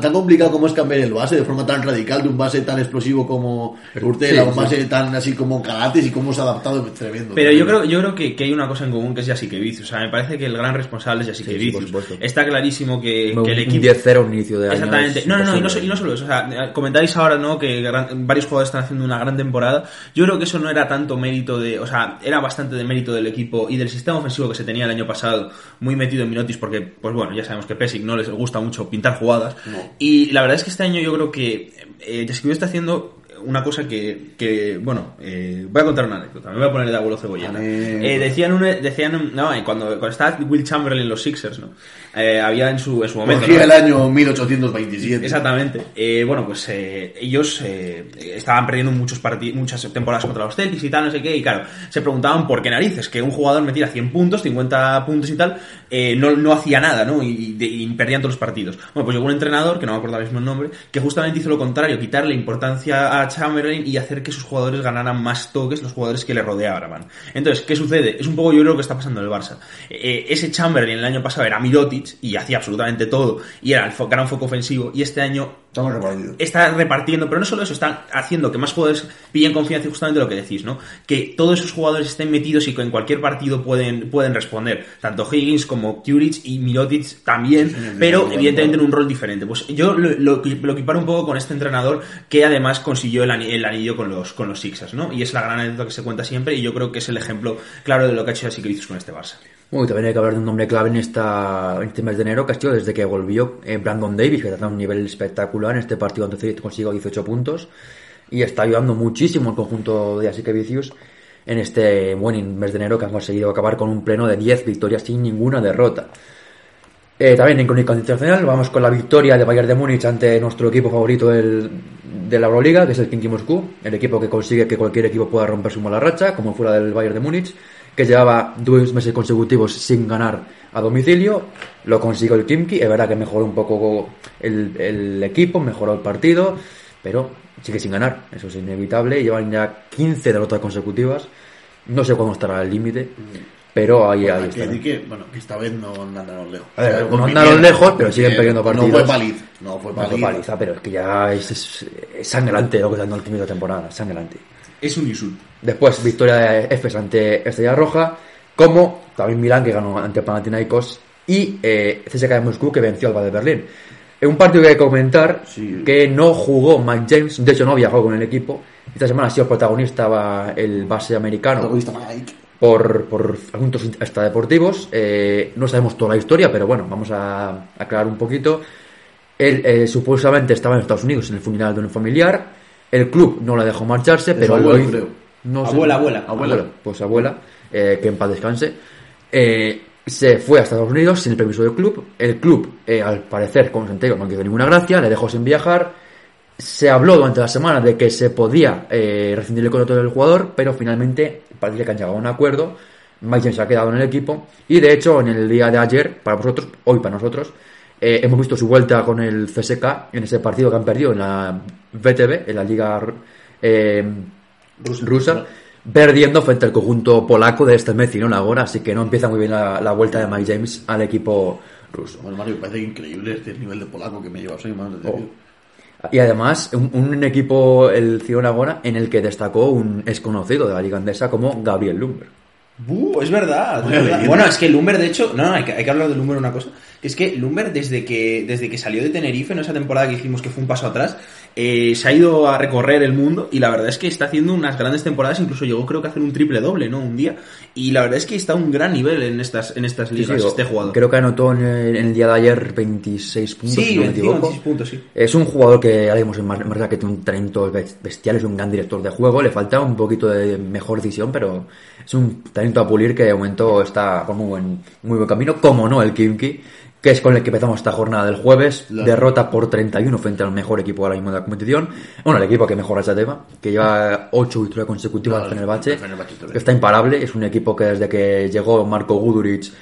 tan complicado como es cambiar el base de forma tan radical de un base tan explosivo como Urtela, sí, un sí. base tan así como Calates y cómo se ha adaptado es tremendo. Pero yo tremendo. creo, yo creo que, que hay una cosa en común que es Jasikevic. O sea, me parece que el gran responsable es Sí, sí. Está clarísimo que, que el un equipo... 10-0 un inicio de año. Exactamente. No, no, no, y no, y no solo eso. O sea, comentáis ahora, ¿no? Que gran- varios jugadores están haciendo una gran temporada. Yo creo que eso no era tanto mérito de. O sea, era bastante de mérito del equipo y del sistema ofensivo que se tenía el año pasado, muy metido en Minotis, porque, pues bueno, ya sabemos que Pesic no les gusta mucho pintar jugadas. Y la verdad es que este año yo creo que eh, está haciendo una cosa que, que bueno, eh, voy a contar una anécdota, me voy a poner de abuelo cebolleta. Eh, decían, un, decían no, eh, cuando, cuando estaba Will Chamberlain en los Sixers, ¿no? Eh, había en su, en su momento... ¿no? el año 1827. Exactamente. Bueno, pues ellos estaban perdiendo muchos muchas temporadas contra los Celtics y tal, no sé qué, y claro, se preguntaban por qué narices, que un jugador metiera 100 puntos, 50 puntos y tal, no, no hacía nada, ¿no? Y perdían todos los partidos. Bueno, pues llegó un entrenador, que no me acuerdo ahora mismo el nombre, que justamente hizo lo contrario, quitarle importancia a Chamberlain y hacer que sus jugadores ganaran más toques, los jugadores que le rodeaban. Entonces, ¿qué sucede? Es un poco yo creo que está pasando en el Barça. Eh, ese Chamberlain el año pasado era Mirotic y hacía absolutamente todo y era el gran foco ofensivo y este año Estamos repartidos. está repartiendo, pero no solo eso, está haciendo que más jugadores pillen confianza y justamente lo que decís, ¿no? Que todos esos jugadores estén metidos y que en cualquier partido pueden, pueden responder. Tanto Higgins como Kuric y Mirotic también, pero sí, evidentemente en un rol diferente. Pues yo lo, lo, lo equiparo un poco con este entrenador que además consiguió el, ani- el anillo con los, con los Sixers, ¿no? Y es la gran anécdota que se cuenta siempre y yo creo que es el ejemplo claro de lo que ha hecho Asicritus con este Barça. Bueno, y también hay que hablar de un nombre clave en, esta, en este mes de enero, que ha sido desde que volvió eh, Brandon Davis, que está a un nivel espectacular. En este partido entonces consiguió 18 puntos y está ayudando muchísimo el conjunto de Asique Vicius en este buen mes de enero que han conseguido acabar con un pleno de 10 victorias sin ninguna derrota. Eh, también en crónica internacional vamos con la victoria de Bayern de Múnich ante nuestro equipo favorito del- de la Euroliga, que es el Kinky Moscú, el equipo que consigue que cualquier equipo pueda romper su mala racha, como fuera del Bayern de Múnich, que llevaba dos meses consecutivos sin ganar a domicilio, lo consiguió el Kimki, es verdad que mejoró un poco el, el equipo, mejoró el partido, pero sigue sin ganar, eso es inevitable, llevan ya 15 derrotas consecutivas, no sé cuándo estará el límite, pero ahí, que está. que, bueno, que esta vez no andaron lejos. A ver, O sea, no andaron lejos, pero siguen perdiendo partidos. No fue paliza. No fue No fue paliza. paliza, pero es que ya es, es- es sangrante lo que está dando el primer de temporada, sangrante. Es un insulto. Después, victoria de Efes ante Estrella Roja, como también Milán que ganó ante Panathinaikos y eh, CSKA de Moscú que venció al Alba de Berlín. Un partido que hay que comentar Sí. que no jugó Mike James, de hecho no viajó con el equipo. Esta semana ha sido protagonista el base americano Protagonista Mike. por, por asuntos extradeportivos. Eh, no sabemos toda la historia, pero bueno, vamos a aclarar un poquito. Él eh, supuestamente estaba en Estados Unidos en el funeral de un familiar. El club no le dejó marcharse, pero su lo abuelo, hizo. creo. No sé. Abuela, abuela. Abuela. Pues abuela, eh, que en paz descanse. Eh, se fue a Estados Unidos sin el permiso del club. El club, eh, al parecer, como enteró, no le dio ninguna gracia, le dejó sin viajar. Se habló durante la semana de que se podía rescindir el contrato del jugador, pero finalmente parece que han llegado a un acuerdo. Mike James se ha quedado en el equipo. Y de hecho, en el día de ayer, para vosotros, hoy para nosotros, eh, hemos visto su vuelta con el CSK en ese partido que han perdido en la VTB, en la Liga eh, rusa, perdiendo frente al conjunto polaco de este mes, no ahora, así que no empieza muy bien la, la vuelta de Mike James al equipo ruso. Bueno, Mario, parece increíble este nivel de polaco que me lleva. Soy más Oh. Y además, un, un equipo, el Ciudad Agora, en el que destacó un desconocido de la liga andesa como Gabriel Lumber. Buh, es verdad. es. Bueno, es que Lumber, de hecho, no, no, hay que, hay que hablar de Lumber una cosa. que Es que Lumber, desde que, desde que salió de Tenerife, en esa temporada que dijimos que fue un paso atrás, eh, se ha ido a recorrer el mundo y la verdad es que está haciendo unas grandes temporadas, incluso llegó creo que a hacer un triple doble, ¿no? Un día. Y la verdad es que está a un gran nivel en estas, en estas Sí, ligas sí, este jugador. Creo que anotó en el, en el día de ayer 26 puntos, sí, si no me 25, equivoco. 26 puntos, sí. Es un jugador que ahora mismo en Mar- marca que tiene un talento bes- bestial, es un gran director de juego, le falta un poquito de mejor decisión, pero es un talento a pulir que de momento está por muy buen, muy buen camino, como no el Kimki, que es con el que empezamos esta jornada del jueves, derrota por 31 frente al mejor equipo ahora mismo de la competición, bueno, el equipo que mejor racha tema, que lleva 8 victorias consecutivas No, en el bien. que está imparable, es un equipo que desde que llegó Marco Guduric,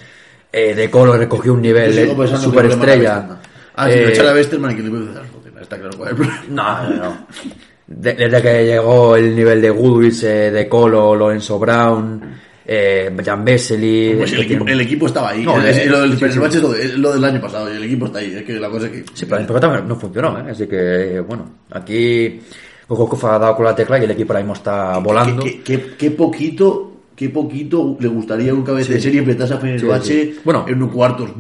eh, de Colo recogió un nivel eh, superestrella. Ah, si Eh, lo echara Westerman que le Está claro cuál es el problema. no, no, no. De- desde que llegó el nivel de Goodwitz, eh, de Colo, Lorenzo Brown, eh, Jan Vesely. Pues el, equipo, el equipo estaba ahí. No, El- es- el- lo del sí, sí. es lo, es lo del año pasado y el equipo está ahí. Es que la cosa es que. Sí, pero el no funcionó, ¿eh? Así que, eh, bueno, aquí Kokokov ha dado con la tecla y el equipo ahora mismo está volando. Qué, qué- qué- qué poquito, qué poquito le gustaría un cabeza de serie empezase a Fenerbahce Sí, sí. Bueno. en un cuartos.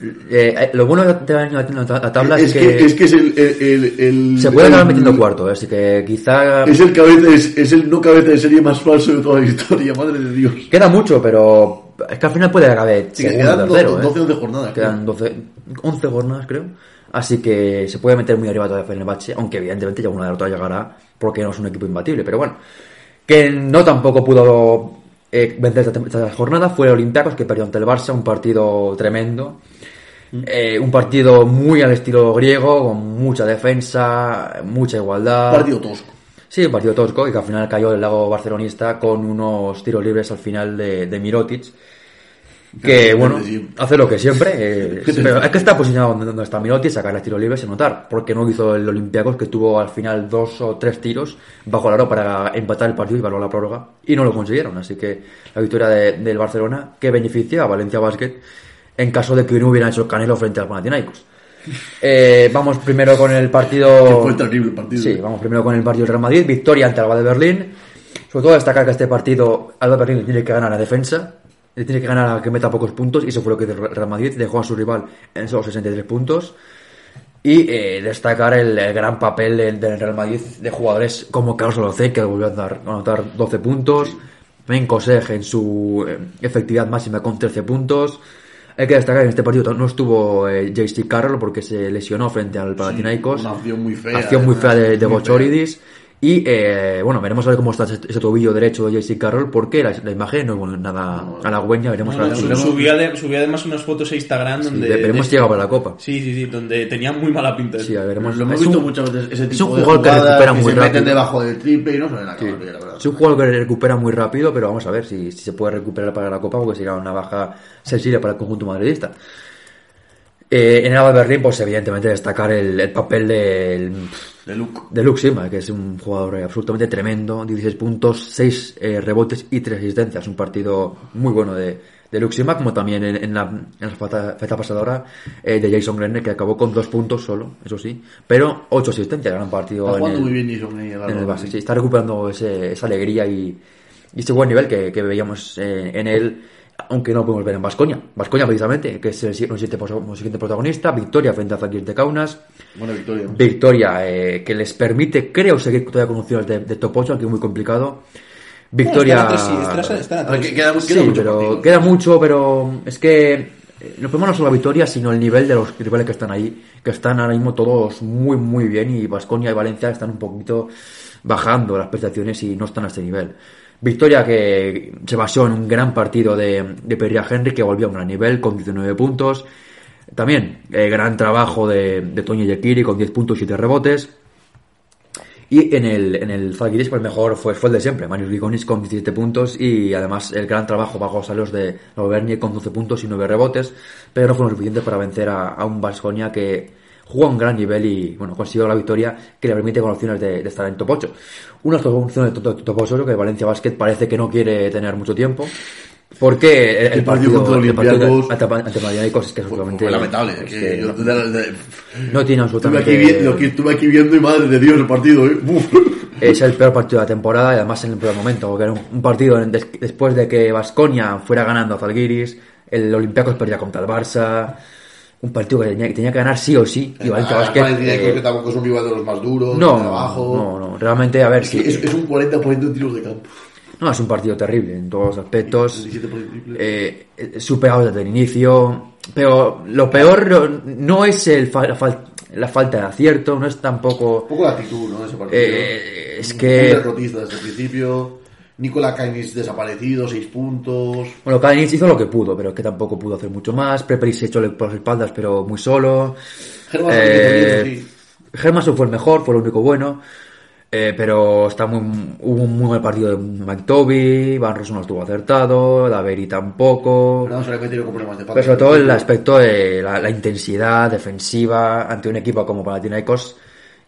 Eh, eh, lo bueno de la, la- la tabla Es es, que, es que es el, el, el- se puede acabar metiendo cuarto, ¿eh? así que quizá Es el cabeza, es, es el no cabeza de serie más falso de toda la historia, madre de Dios. queda mucho, pero es que al final puede acabar Sí, segundo, quedan tercero, 12, ¿eh? 12 11 jornadas. Quedan 12, 11 jornadas, creo. Así que se puede meter muy arriba todavía Fenerbahce, aunque evidentemente ya una derrota llegará porque no es un equipo imbatible. Pero bueno, que no tampoco pudo eh, vencer esta, esta jornada fue el Olympiacos que perdió ante el Barça, un partido tremendo. Eh, un partido muy al estilo griego, con mucha defensa, mucha igualdad. Partido tosco. Sí, un partido tosco y que al final cayó el lago barcelonista con unos tiros libres al final de, de Mirotic. Que bueno, hace lo que siempre. eh, *laughs* pero es que está posicionado donde, donde está Mirotic, sacar el tiro libre sin notar. Porque no hizo el Olympiacos que tuvo al final dos o tres tiros bajo el aro para empatar el partido y a la prórroga. Y no lo consiguieron. Así que la victoria de- del Barcelona que beneficia a Valencia Basket en caso de que no hubiera hecho el Canelo frente al Panathinaikos. Eh, vamos primero con el partido. *laughs* fue terrible el partido. Sí, vamos primero con el partido del Real Madrid. Victoria ante Alba de Berlín. Sobre todo destacar que este partido Alba de Berlín tiene que ganar a defensa. Le tiene que ganar a que meta pocos puntos. Y eso fue lo que hizo el Real Madrid. Dejó a su rival en solo 63 puntos. Y eh, destacar el, el gran papel del, del Real Madrid de jugadores como Carlos Olocé, que volvió a anotar, a anotar 12 puntos. Ben Koseg en su eh, efectividad máxima con 13 puntos. Hay que destacar que en este partido no estuvo eh, JC Carroll porque se lesionó frente al Panathinaikos. una acción muy fea, Acción muy fea de, de Bochoridis. Y eh, bueno, veremos a ver cómo está ese, ese tobillo derecho de JC Carroll porque la, la imagen no es bueno, nada halagüeña. Veremos a ver Su- subía, de- subía además unas fotos a Instagram Sí, donde... veremos si llega para la Copa. Sí, sí, sí, donde tenía muy mala pinta. Sí, a ver, veremos. Lo hemos Es visto un- muchas veces ese es tipo un de jugador que recupera que muy se meten rápido. debajo del triple y no acabar bien, la verdad. Es un jugador que recupera muy rápido, pero vamos a ver si, si se puede recuperar para la Copa, porque sería una baja sensible para el conjunto madridista. Eh, en el Alba Berlín, pues evidentemente destacar el, el papel del, De Luke. de Luke Sima, que es un jugador absolutamente tremendo, 16 puntos, 6 eh, rebotes y 3 asistencias. Un partido muy bueno de, de Luke Sima, como también en, en la, en la feta, pasadora eh, de Jason Grenner, que acabó con 2 puntos solo, eso sí, pero 8 asistencias. Gran partido Está en jugando el- muy bien Jason el en el base, sí, está recuperando ese- esa alegría y, y ese buen nivel que, que veíamos eh, en él, aunque no lo podemos ver en Vascoña. Vascoña, precisamente, que es el, si- el siguiente, pos- el siguiente protagonista, victoria frente a Zalgiris de Kaunas, Buena victoria. victoria eh, que les permite, creo, seguir todavía con opciones de, de top 8, aunque es muy complicado. Victoria. Sí, queda, mucho pero queda mucho, pero es que eh, el problema no es solo la victoria, sino el nivel de los rivales que están ahí, que están ahora mismo todos muy, muy bien y Vasconia y Valencia están un poquito bajando las prestaciones y no están a este nivel. Victoria que se basó en un gran partido de, de Perria Henry, que volvió a un gran nivel con 19 puntos. También eh, gran trabajo de, de Toño Yekiri con 10 puntos y 7 rebotes. Y en el, en el Zalgiris, pues mejor fue, fue el de siempre, Marius Grigonis con 17 puntos y además el gran trabajo bajo salos de Auvergne con 12 puntos y 9 rebotes, pero no fueron suficientes para vencer a, a un Vasconia que jugó a un gran nivel y bueno, consiguió la victoria que le permite con opciones de, de estar en top 8. Unas opciones de top, top 8 que Valencia Basket parece que no quiere tener mucho tiempo. Porque el, el partido partido, contra el partido Olympiacos ante, ante Panathinaikos es que es absolutamente fue lamentable. es que que yo- no, de- de- no tiene estuve, absolutamente aquí vi- lo que estuve aquí viendo y madre de Dios el partido. ¿eh? Es el peor partido de la temporada y además en el peor momento, porque era un, un partido en- des- después de que Vasconia fuera ganando a Zalgiris, el Olympiacos perdía contra el Barça, un partido que tenía, que tenía que ganar sí o sí, y Valencia Ah, Basket... Valencia, eh, creo que tampoco es un rival de los más duros. no, de abajo. no, no, realmente a ver Es, que es, es un 40% en tiros de campo. No, es un partido terrible en todos los aspectos. 17 por el triple. Eh, superado desde el inicio. Pero lo peor no- no es el fa- la, fal- la falta de acierto, no es tampoco. Un poco la actitud, ¿no? Ese partido. Eh, es que- derrotista desde el principio. Nicola Kainis desaparecido, 6 puntos. Bueno, Kalinic hizo lo que pudo, pero es que tampoco pudo hacer mucho más. Preperi se echó por las espaldas, pero muy solo. Germán Eh, sí. Fue el mejor, fue lo único bueno. Eh, pero está muy, hubo un muy mal partido de Mike Toby, Van Rossum no estuvo acertado, Daveri tampoco. Pero no se le metieron con problemas de falta. Pero sobre todo el aspecto de la, la intensidad defensiva ante un equipo como Panathinaikos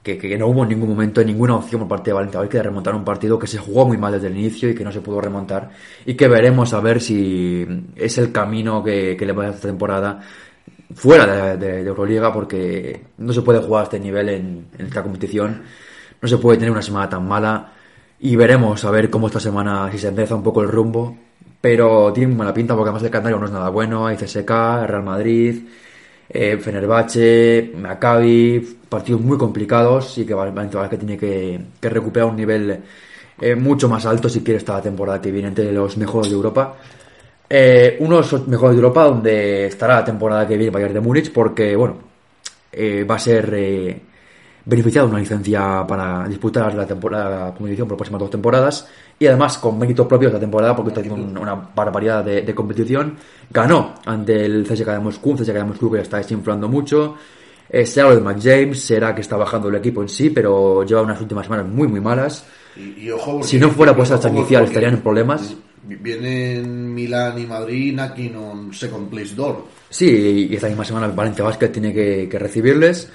que, no hubo en ningún momento ninguna opción por parte de Basket de remontar un partido que se jugó muy mal desde el inicio y que no se pudo remontar. Y que veremos a ver si es el camino que, le va a esta temporada fuera de, de- de Euroliga porque no se puede jugar a este nivel en, esta competición. No se puede tener una semana tan mala. Y veremos a ver cómo esta semana si se empieza un poco el rumbo. Pero tiene mala pinta porque además el calendario no es nada bueno. Hay CSK, Real Madrid eh, Fenerbahce, Maccabi partidos muy complicados y que Valencia Basket tiene que, que recuperar un nivel eh, mucho más alto si quiere esta temporada que viene entre los mejores de Europa. Eh, uno de los mejores de Europa donde estará la temporada que viene Bayern de Múnich porque bueno eh, va a ser eh, beneficiado de una licencia para disputar la, temporada, la competición por las próximas dos temporadas y además con méritos propios de la temporada porque está haciendo un- una barbaridad de, de competición ganó ante el CSKA de Moscú un de Moscú que ya está desinflando mucho eh, será lo de Mac James será que está bajando el equipo en sí pero lleva unas últimas semanas muy muy malas Y, y ojo, Si no fuera por esa ojo, inicial, estarían en problemas. Vienen Milán y Madrid knocking on second place door. Sí, y esta misma semana el Valencia Basket tiene que, que recibirles.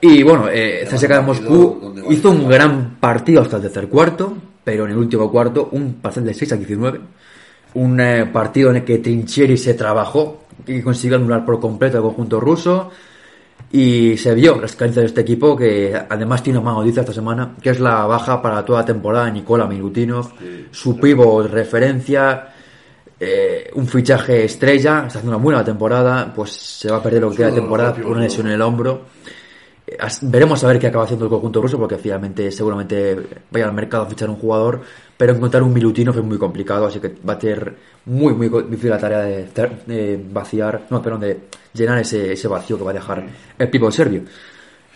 Y bueno, eh, CSKA de Moscú hizo un gran partido hasta el tercer cuarto, pero en el último cuarto un parcial de 6 a 19. Un eh, partido en el que Trinchieri se trabajó y consiguió anular por completo al conjunto ruso. Y se vio las carencias de este equipo, que además tiene una noticia esta semana, que es la baja para toda la temporada de Nicola Milutinov, su pivo referencia, eh, un fichaje estrella, está haciendo una buena temporada, pues se va a perder lo que queda de temporada por una lesión en el hombro. Eh, Veremos a ver qué acaba haciendo el conjunto ruso, porque finalmente seguramente vaya al mercado a fichar un jugador, pero encontrar un Milutinov es muy complicado, así que va a ser muy, muy difícil la tarea de, vaciar, no, perdón, de llenar ese, ese vacío que va a dejar el pivo serbio.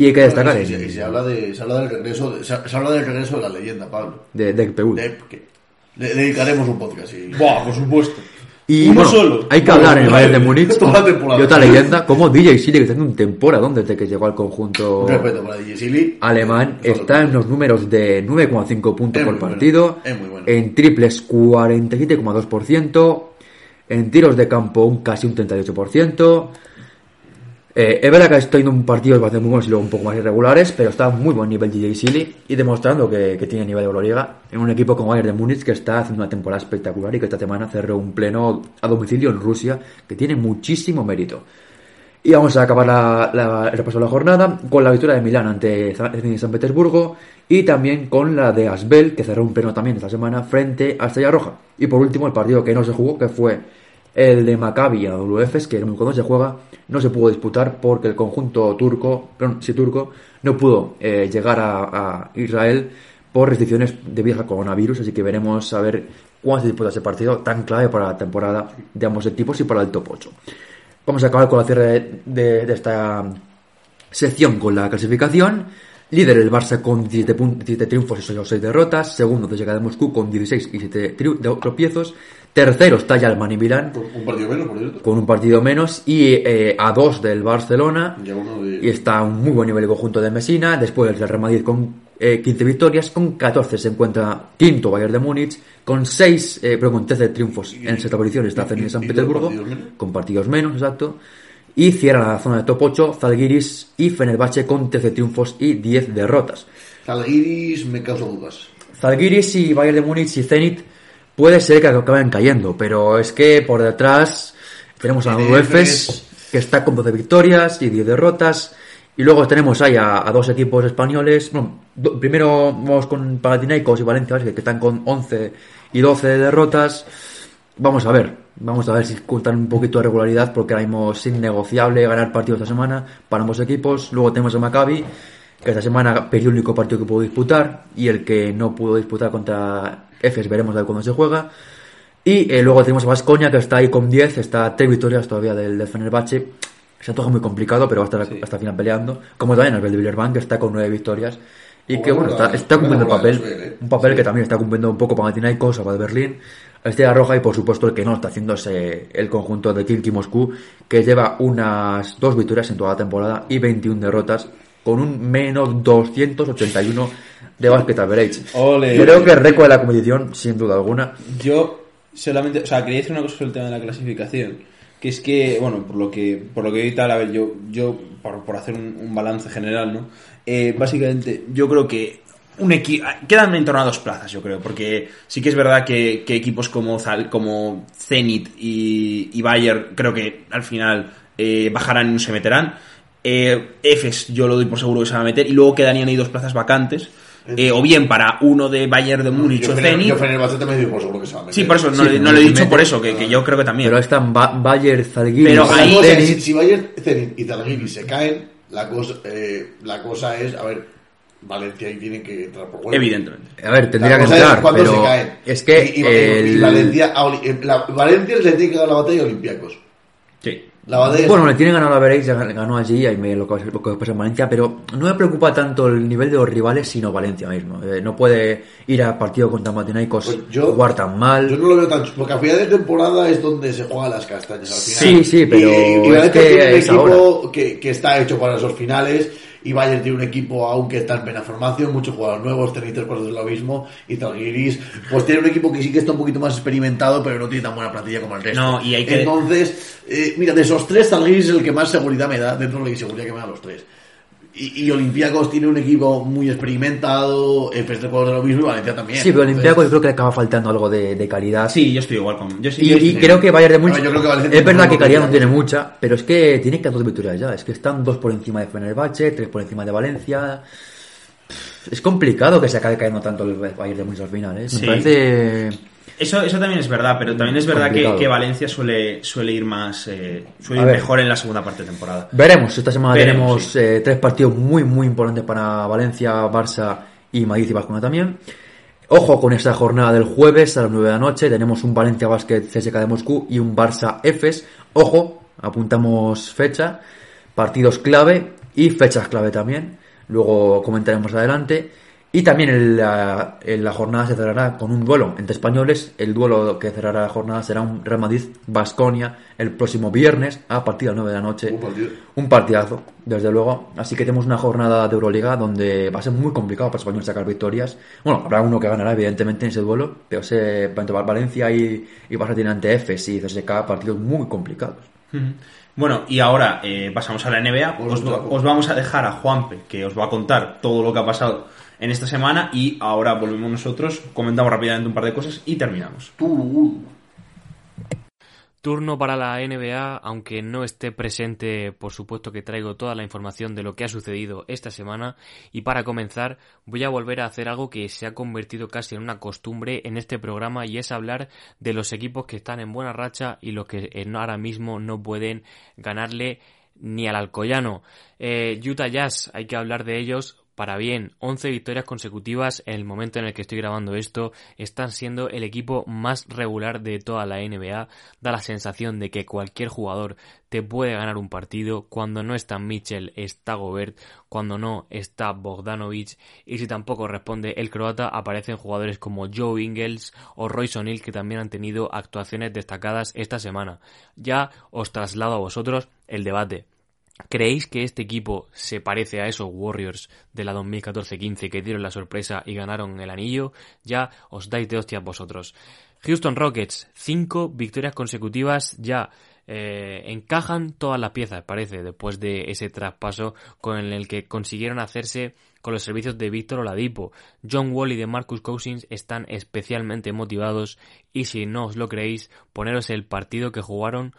Y hay que destacar Y se, y se habla de, se habla del regreso, de- se, se habla del regreso de la leyenda, Pablo. de, de PU. De, que le dedicaremos un podcast. Y, Buah, por supuesto. Y Uno bueno, solo. hay que hablar en el Bayern de Toda Múnich *laughs* de otra leyenda, como DJ Silly, que está haciendo un temporada desde que llegó al conjunto respeto para DJ Silly. alemán, está en los números de 9,5 puntos Es por bueno, partido, es muy bueno. en triples 47,2%, en tiros de campo un casi un 38%. Eh, es verdad que está teniendo un partido bastante muy buenos y luego un poco más irregulares, pero está a muy buen nivel DJ Silly y demostrando que, que tiene nivel de Euroliga en un equipo como Bayern de Múnich que está haciendo una temporada espectacular y que esta semana cerró un pleno a domicilio en Rusia que tiene muchísimo mérito. Y vamos a acabar el repaso de la jornada con la victoria de Milán ante San Petersburgo y también con la de Asbel, que cerró un pleno también esta semana frente a Estrella Roja. Y por último, el partido que no se jugó, que fue el de Maccabi a WFs, que cuando se juega no se pudo disputar porque el conjunto turco, perdón, sí turco, no pudo eh, llegar a, Israel por restricciones debido al coronavirus, así que veremos a ver cuándo se disputa ese partido tan clave para la temporada de ambos equipos y para el top 8. Vamos a acabar con la cierre de, de- esta sección con la clasificación. Líder el Barça con 17, pun- 17 triunfos y solo 6 derrotas. Segundo CSKA de Moscú con 16 y 7 triu- de- tropiezos. Tercero está ya el Mani Milán Un partido menos, por cierto. con un partido menos y eh, a 2 del Barcelona. Ya uno de- Y está a un muy buen nivel el conjunto de Messina. Después el Real Madrid con eh, 15 victorias. Con 14 se encuentra quinto Bayern de Múnich. Con 6, eh, pero con 13 triunfos en sexta posición está Zenit San dos Petersburgo. partidos. Con partidos menos, exacto. Y cierra la zona de top 8 Zalgiris y Fenerbahce con 13 triunfos y 10 derrotas. Zalgiris me causa dudas. Zalgiris y Bayern de Múnich y Zenit puede ser que acaben cayendo, pero es que por detrás tenemos a tres. que está con 12 victorias y 10 derrotas. Y luego tenemos ahí a, a dos equipos españoles. Bueno, do- primero vamos con Panathinaikos y Valencia, que, que están con 11 y 12 derrotas. Vamos a ver, vamos a ver si cuentan un poquito de regularidad, porque ahora mismo es innegociable ganar partidos esta semana para ambos equipos. Luego tenemos a Maccabi, que esta semana perdió el único partido que pudo disputar, y el que no pudo disputar contra Efes, veremos a ver cuándo se juega. Y eh, luego tenemos a Vascoña, que está ahí con 10, está a 3 victorias todavía del, del Fenerbahce. Se antoja muy complicado, pero va a estar hasta el final peleando. Como también el Villarban, que está con 9 victorias. Y que bueno, está, cumpliendo el papel. ¿eh? Un papel que también está cumpliendo un poco Panathinaikos, Abad Berlín, Estrella Roja y por supuesto el que no está haciendo es eh, el conjunto de Kilki Moscú, que lleva unas dos victorias en toda la temporada y 21 derrotas con un menos 281 de basket average. Ole. Creo que el récord de la competición, sin duda alguna. Yo solamente, o sea, quería decir una cosa sobre el tema de la clasificación, que es que, bueno, por lo que, por lo que tal, a ver, yo, yo, por, por hacer un, un balance general, ¿no? Eh, básicamente, yo creo que un equipo, quedan en torno a dos plazas, yo creo, porque sí que es verdad que, que equipos como, Zal- como Zenit y, y Bayern, creo que al final eh, bajarán y no se meterán. Eh, Efes, yo lo doy por seguro que se va a meter, y luego quedarían ahí dos plazas vacantes. eh, o bien para uno de Bayern de Múnich Yo o Zenit, Yo Fenerbahce también digo por seguro que se va a meter. Sí, por eso no, Sí, le- no he dicho mete. por eso, que, que yo creo que también. Pero están Ba- Bayer, Zalgiris, Pero ahí- es, si, si Bayern, Zenit y Zalgiris se caen, la cosa, eh, la cosa es, a ver, Valencia ahí tiene que entrar por huevo. Evidentemente. A ver, tendría que es entrar, cuándo pero se caen. es que Y, y- el- y Valencia, a Oli- la- Valencia le tiene que dar la batalla a Olympiacos. Sí. Bueno, le tienen ganado a Veréis, ya ganó allí, ahí me lo que lo que pasa en Valencia, pero no me preocupa tanto el nivel de los rivales, sino Valencia mismo. Eh, no puede ir a partido contra Matinaicos Pues yo- jugar tan mal. Yo no lo veo tan porque a final de temporada es donde se juegan las castañas al Sí, final. sí, pero y, y es Valencia que tiene un es equipo que, que está hecho para esos finales y Bayern tiene un equipo aunque está en plena formación, muchos jugadores nuevos, tenéis tres pasos del abismo y Zalgiris pues tiene un equipo que sí que está un poquito más experimentado pero no tiene tan buena plantilla como el resto. No, y hay que- Entonces, eh, mira, de esos tres Zalgiris es el que más seguridad me da dentro de la inseguridad que me da los tres. Y, y Olympiacos tiene un equipo muy experimentado, Efes de lo mismo y Valencia también. Sí, pero Entonces, Olympiacos yo creo que le acaba faltando algo de, de calidad. Sí, yo estoy igual con. Yo sí, Y, yo y estoy- creo que Bayern de Múnich A ver, yo creo que Valencia es verdad que calidad no tiene mucha, pero es que tiene que dos victorias ya. Es que están dos por encima de Fenerbahce, tres por encima de Valencia. Es complicado que se acabe cayendo tanto el Bayern de Múnich al final. ¿eh? Me Sí. parece Eso, eso también es verdad, pero también es verdad que, que Valencia suele, suele ir más. eh, suele ir mejor en la segunda parte de temporada. Veremos, esta semana Veremos, tenemos sí. eh, tres partidos muy muy importantes para Valencia, Barça y Madrid y Barcelona también. Ojo con esta jornada del jueves a las 9 de la noche, tenemos un Valencia Basket CSK de Moscú y un Barça Efes. Ojo, apuntamos fecha, partidos clave y fechas clave también. Luego comentaremos adelante. Y también en la, en la jornada se cerrará con un duelo entre españoles. El duelo que cerrará la jornada será un Real Madrid-Basconia el próximo viernes a partir de las 9 de la noche. Un partido. Un partidazo, desde luego. Así que tenemos una jornada de Euroliga donde va a ser muy complicado para español sacar victorias. Bueno, habrá uno que ganará, evidentemente, en ese duelo. Pero tanto Valencia y, y Barça tienen ante Efes y CSK partidos muy complicados. Bueno, y ahora eh, pasamos a la NBA. Os vamos a dejar a Juanpe, que os va a contar todo lo que ha pasado en esta semana. Y ahora volvemos nosotros, comentamos rápidamente un par de cosas y terminamos. Turno para la NBA, aunque no esté presente, por supuesto que traigo toda la información de lo que ha sucedido esta semana. Y para comenzar, voy a volver a hacer algo que se ha convertido casi en una costumbre en este programa y es hablar de los equipos que están en buena racha y los que ahora mismo no pueden ganarle ni al Alcoyano. Eh, Utah Jazz, hay que hablar de ellos para bien. 11 victorias consecutivas en el momento en el que estoy grabando esto. Están siendo el equipo más regular de toda la NBA. Da la sensación de que cualquier jugador te puede ganar un partido. Cuando no está Mitchell, está Gobert. Cuando no, está Bogdanovic. Y si tampoco responde el croata, aparecen jugadores como Joe Ingles o Royce O'Neal que también han tenido actuaciones destacadas esta semana. Ya os traslado a vosotros el debate. ¿Creéis que este equipo se parece a esos Warriors de la 2014-15 que dieron la sorpresa y ganaron el anillo? Ya os dais de hostias vosotros. Houston Rockets, cinco victorias consecutivas ya. eh, encajan todas las piezas, parece, después de ese traspaso con el que consiguieron hacerse con los servicios de Víctor Oladipo. John Wall y de Marcus Cousins están especialmente motivados y si no os lo creéis, poneros el partido que jugaron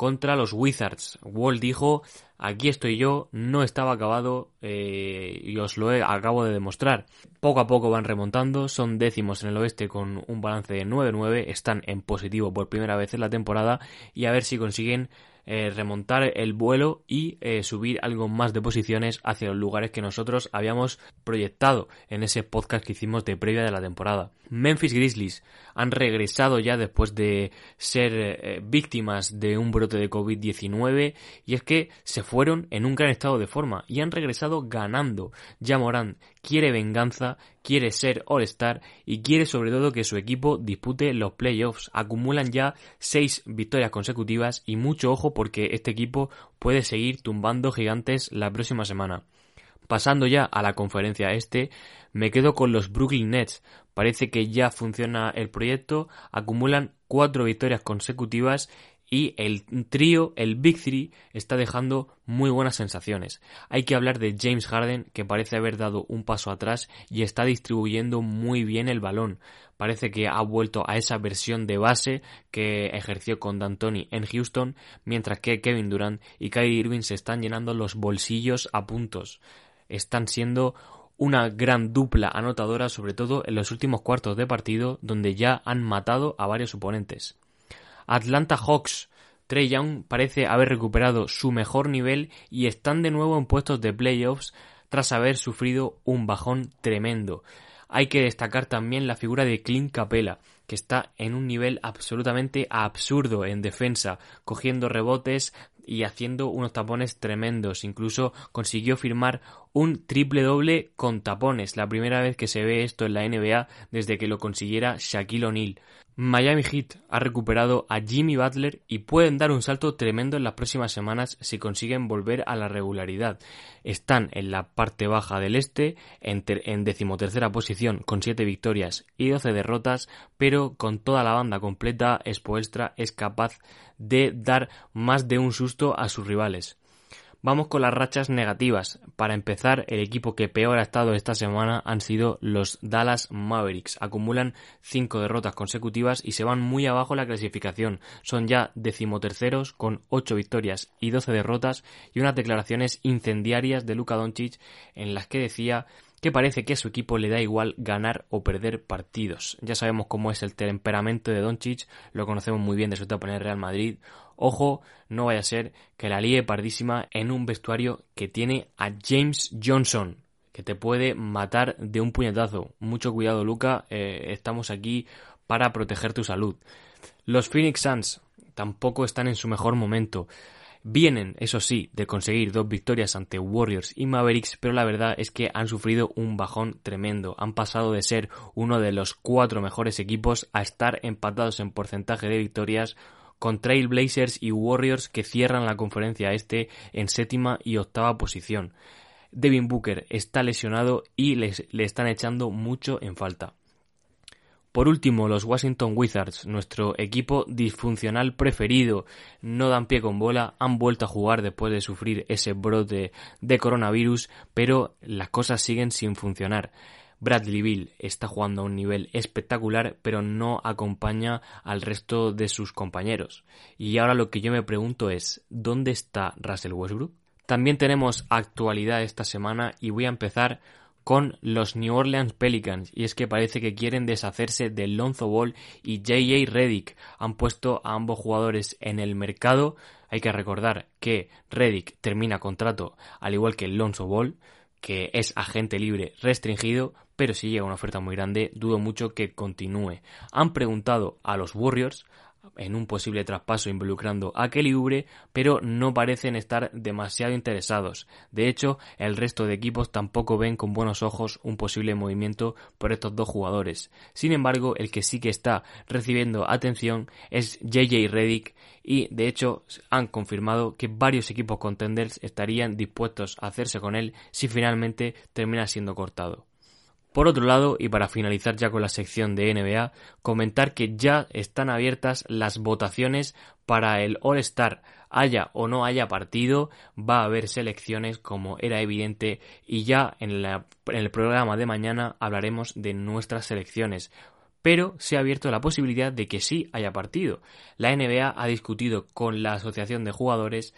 contra los Wizards. Wall dijo, aquí estoy yo, no estaba acabado eh, y os lo he- acabo de demostrar. Poco a poco van remontando, son décimos en el oeste con un balance de 9-9, están en positivo por primera vez en la temporada y a ver si consiguen eh, remontar el vuelo y eh, subir algo más de posiciones hacia los lugares que nosotros habíamos proyectado en ese podcast que hicimos de previa de la temporada. Memphis Grizzlies han regresado ya después de ser eh, víctimas de un brote de COVID-19 y es que se fueron en un gran estado de forma y han regresado ganando. Ya Morán quiere venganza, quiere ser All-Star y quiere sobre todo que su equipo dispute los playoffs. Acumulan ya seis victorias consecutivas y mucho ojo porque este equipo puede seguir tumbando gigantes la próxima semana. Pasando ya a la conferencia este, me quedo con los Brooklyn Nets. Parece que ya funciona el proyecto, acumulan cuatro victorias consecutivas y el trío, el Big Three, está dejando muy buenas sensaciones. Hay que hablar de James Harden, que parece haber dado un paso atrás y está distribuyendo muy bien el balón. Parece que ha vuelto a esa versión de base que ejerció con D'Antoni en Houston, mientras que Kevin Durant y Kyrie Irving se están llenando los bolsillos a puntos. Están siendo una gran dupla anotadora, sobre todo en los últimos cuartos de partido, donde ya han matado a varios oponentes. Atlanta Hawks. Trey Young parece haber recuperado su mejor nivel y están de nuevo en puestos de playoffs tras haber sufrido un bajón tremendo. Hay que destacar también la figura de Clint Capella, que está en un nivel absolutamente absurdo en defensa, cogiendo rebotes y haciendo unos tapones tremendos. Incluso consiguió firmar un triple doble con tapones, la primera vez que se ve esto en la NBA desde que lo consiguiera Shaquille O'Neal. Miami Heat ha recuperado a Jimmy Butler y pueden dar un salto tremendo en las próximas semanas si consiguen volver a la regularidad. Están en la parte baja del este, en, ter- en decimotercera posición con 7 victorias y 12 derrotas, pero con toda la banda completa, Spoelstra es capaz de dar más de un susto a sus rivales. Vamos con las rachas negativas. Para empezar, el equipo que peor ha estado esta semana han sido los Dallas Mavericks. Acumulan cinco derrotas consecutivas y se van muy abajo en la clasificación. Son ya decimoterceros con ocho victorias y doce derrotas y unas declaraciones incendiarias de Luka Doncic en las que decía que parece que a su equipo le da igual ganar o perder partidos. Ya sabemos cómo es el temperamento de Doncic, lo conocemos muy bien de su etapa en el Real Madrid. Ojo, no vaya a ser que la líe pardísima en un vestuario que tiene a James Johnson, que te puede matar de un puñetazo. Mucho cuidado, Luca, eh, estamos aquí para proteger tu salud. Los Phoenix Suns tampoco están en su mejor momento. Vienen, eso sí, de conseguir dos victorias ante Warriors y Mavericks, pero la verdad es que han sufrido un bajón tremendo. Han pasado de ser uno de los cuatro mejores equipos a estar empatados en porcentaje de victorias con Trail Blazers y Warriors que cierran la conferencia este en séptima y octava posición. Devin Booker está lesionado y les, le están echando mucho en falta. Por último, los Washington Wizards, nuestro equipo disfuncional preferido, no dan pie con bola, han vuelto a jugar después de sufrir ese brote de coronavirus, pero las cosas siguen sin funcionar. Bradley Bill está jugando a un nivel espectacular, pero no acompaña al resto de sus compañeros. Y ahora lo que yo me pregunto es, ¿dónde está Russell Westbrook? También tenemos actualidad esta semana y voy a empezar con los New Orleans Pelicans y es que parece que quieren deshacerse de Lonzo Ball y JJ Redick. Han puesto a ambos jugadores en el mercado. Hay que recordar que Redick termina contrato al igual que Lonzo Ball, que es agente libre restringido, pero si llega una oferta muy grande, dudo mucho que continúe. Han preguntado a los Warriors, en un posible traspaso involucrando a Kelly Oubre, pero no parecen estar demasiado interesados. De hecho, el resto de equipos tampoco ven con buenos ojos un posible movimiento por estos dos jugadores. Sin embargo, el que sí que está recibiendo atención es JJ Redick y de hecho han confirmado que varios equipos contenders estarían dispuestos a hacerse con él si finalmente termina siendo cortado. Por otro lado, y para finalizar ya con la sección de NBA, comentar que ya están abiertas las votaciones para el All-Star. Haya o no haya partido, va a haber selecciones como era evidente y ya en, en el programa de mañana hablaremos de nuestras selecciones pero se ha abierto la posibilidad de que sí haya partido. La NBA ha discutido con la Asociación de Jugadores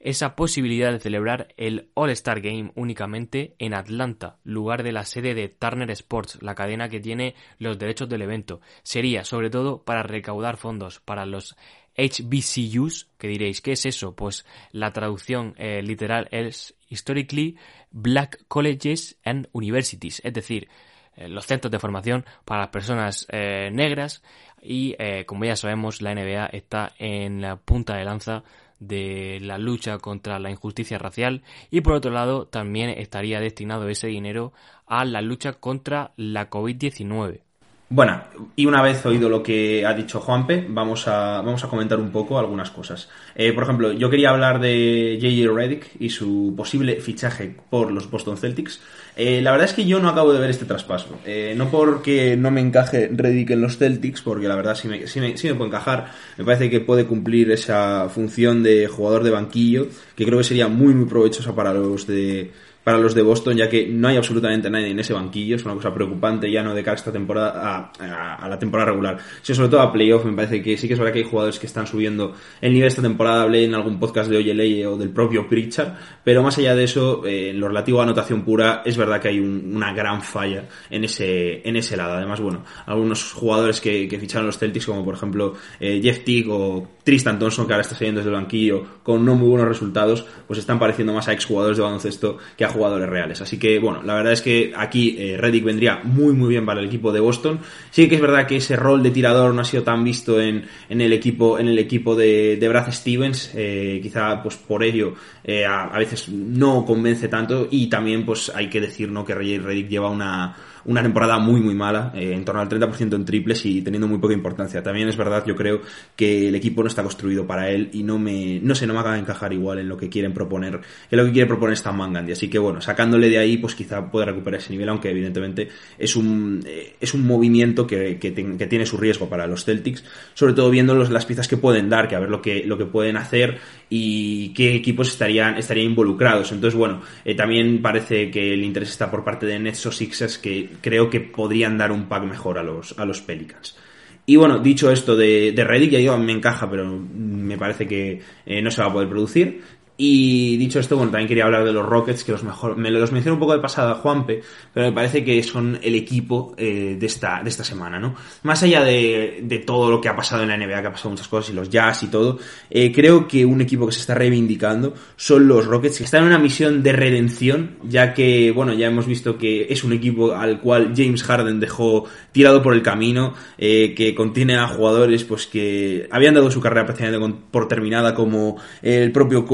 esa posibilidad de celebrar el All-Star Game únicamente en Atlanta, lugar de la sede de Turner Sports, la cadena que tiene los derechos del evento. Sería sobre todo para recaudar fondos para los HBCUs, que diréis, ¿qué es eso? Pues la traducción eh, literal es Historically Black Colleges and Universities, es decir, eh, los centros de formación para las personas eh, negras y como ya sabemos la NBA está en la punta de lanza de la lucha contra la injusticia racial y por otro lado también estaría destinado ese dinero a la lucha contra la COVID-19. Bueno, y una vez oído lo que ha dicho Juanpe, vamos a, vamos a comentar un poco algunas cosas. Eh, por ejemplo, yo quería hablar de J.J. Redick y su posible fichaje por los Boston Celtics. Eh, la verdad es que yo no acabo de ver este traspaso. Eh, no porque no me encaje Redick en los Celtics, porque la verdad sí me, sí, me, sí puede encajar. Me parece que puede cumplir esa función de jugador de banquillo, que creo que sería muy, muy provechosa para los de para los de Boston, ya que no hay absolutamente nadie en ese banquillo. Es una cosa preocupante ya no de cara esta temporada a, la temporada regular, sino sobre todo a playoff. Me parece que sí que es verdad que hay jugadores que están subiendo el nivel esta temporada. Hablé en algún podcast de Oyeleye o del propio Pritchard, pero más allá de eso, eh, en lo relativo a anotación pura, es verdad que hay una gran falla en ese, en ese lado. Además, bueno, algunos jugadores que, ficharon los Celtics, como por ejemplo eh, Jeff Tick o Tristan Thompson, que ahora está saliendo desde el banquillo con no muy buenos resultados, pues están pareciendo más a exjugadores de baloncesto que a jugadores reales. Así que, bueno, la verdad es que aquí eh, Reddick vendría muy, muy bien para el equipo de Boston. Sí que es verdad que ese rol de tirador no ha sido tan visto en, en el equipo, en el equipo de, Brad Stevens. Eh, quizá, pues por ello, eh, a, veces no convence tanto. Y también, pues hay que decir, ¿no? Que Reddick lleva una una temporada muy muy mala, eh, en torno al 30% en triples y teniendo muy poca importancia. También es verdad, yo creo que el equipo no está construido para él y no me, no sé, no me acaba de encajar igual en lo que quieren proponer, en lo que quiere proponer Stan Mangandi. Así que bueno, sacándole de ahí, pues quizá puede recuperar ese nivel, aunque evidentemente es un, eh, es un movimiento que, que, tiene su riesgo para los Celtics, sobre todo viendo las piezas que pueden dar, que a ver lo que, lo que pueden hacer y qué equipos estarían, estarían involucrados. Entonces, bueno, eh, también parece que el interés está por parte de Nets o Sixers que creo que podrían dar un pack mejor a los, a los Pelicans. Y bueno, dicho esto de, de Reddick, ya digo, me encaja, pero me parece que eh, no se va a poder producir. Y dicho esto, bueno, también quería hablar de los Rockets, que los mejor, me los mencioné un poco de pasada Juanpe, pero me parece que son el equipo eh, de, esta, de esta semana, ¿no? Más allá de, de, todo lo que ha pasado en la NBA, que ha pasado muchas cosas, y los Jazz y todo, eh, creo que un equipo que se está reivindicando son los Rockets, que están en una misión de redención, ya que, bueno, ya hemos visto que es un equipo al cual James Harden dejó tirado por el camino, eh, que contiene a jugadores pues que habían dado su carrera prácticamente por terminada, como el propio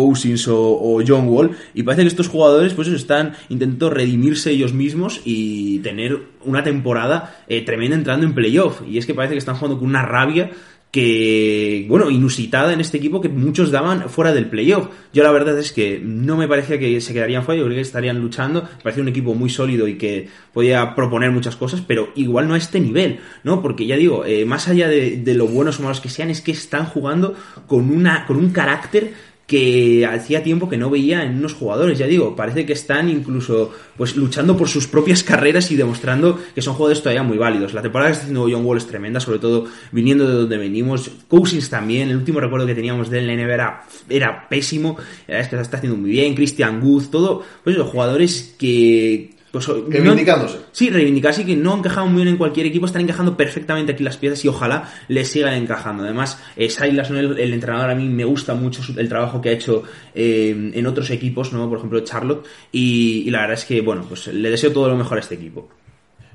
O, John Wall y parece que estos jugadores pues están intentando redimirse ellos mismos y tener una temporada eh, tremenda entrando en playoff y es que parece que están jugando con una rabia que, bueno, inusitada en este equipo que muchos daban fuera del playoff. Yo la verdad es que no me parecía que se quedarían fuera, yo creo que estarían luchando. Parecía un equipo muy sólido y que podía proponer muchas cosas, pero igual no a este nivel, ¿no? Porque ya digo, eh, más allá de, de, lo buenos o malos que sean, es que están jugando con, una, con un carácter que hacía tiempo que no veía en unos jugadores, ya digo, parece que están incluso pues luchando por sus propias carreras y demostrando que son jugadores todavía muy válidos. La temporada que está haciendo John Wall es tremenda, sobre todo viniendo de donde venimos. Cousins también, el último recuerdo que teníamos de él en la era, era pésimo, es que está haciendo muy bien, Christian Good, todo, pues los jugadores que pues, reivindicándose. No, sí, reivindicarse y que no encajaban muy bien en cualquier equipo, están encajando perfectamente aquí las piezas y ojalá les sigan encajando. Además, eh, Silas, el, el, entrenador, a mí me gusta mucho su, el trabajo que ha hecho eh, en otros equipos, ¿no? por ejemplo Charlotte, y, y, la verdad es que, bueno, pues le deseo todo lo mejor a este equipo.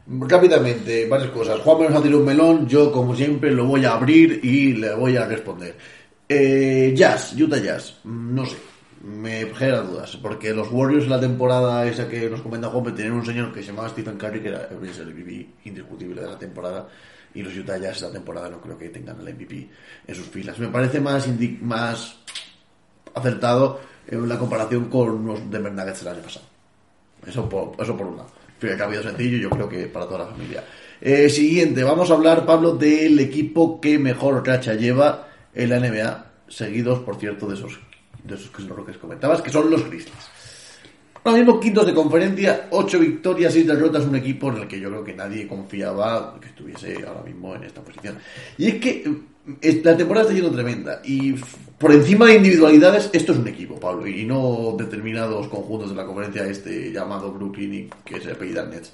Rápidamente, varias cosas. Juan me nos ha tirado un melón, yo como siempre lo voy a abrir y le voy a responder. Eh, jazz, Utah Jazz, no sé me genera dudas, porque los Warriors en la temporada esa que nos comenta Juan tenían un señor que se llamaba Stephen Curry, que era el MVP indiscutible de la temporada, y los Utah Jazz esta temporada no creo que tengan el MVP en sus filas. Me parece más, más acertado en la comparación con los de Nuggets el año pasado. Eso por, eso por un lado. Que ha sencillo, yo creo que para toda la familia. Eh, siguiente, vamos a hablar, Pablo, del equipo que mejor racha lleva en la NBA, seguidos, por cierto, de esos de esos que son lo que comentabas, que son los Grizzlies. Ahora mismo quintos de conferencia, ocho victorias, seis derrotas, un equipo en el que yo creo que nadie confiaba que estuviese ahora mismo en esta posición. Y es que eh, la temporada está siendo tremenda y por encima de individualidades, esto es un equipo, Pablo, y no determinados conjuntos de la conferencia este llamado Brooklyn y que se apellidan Nets.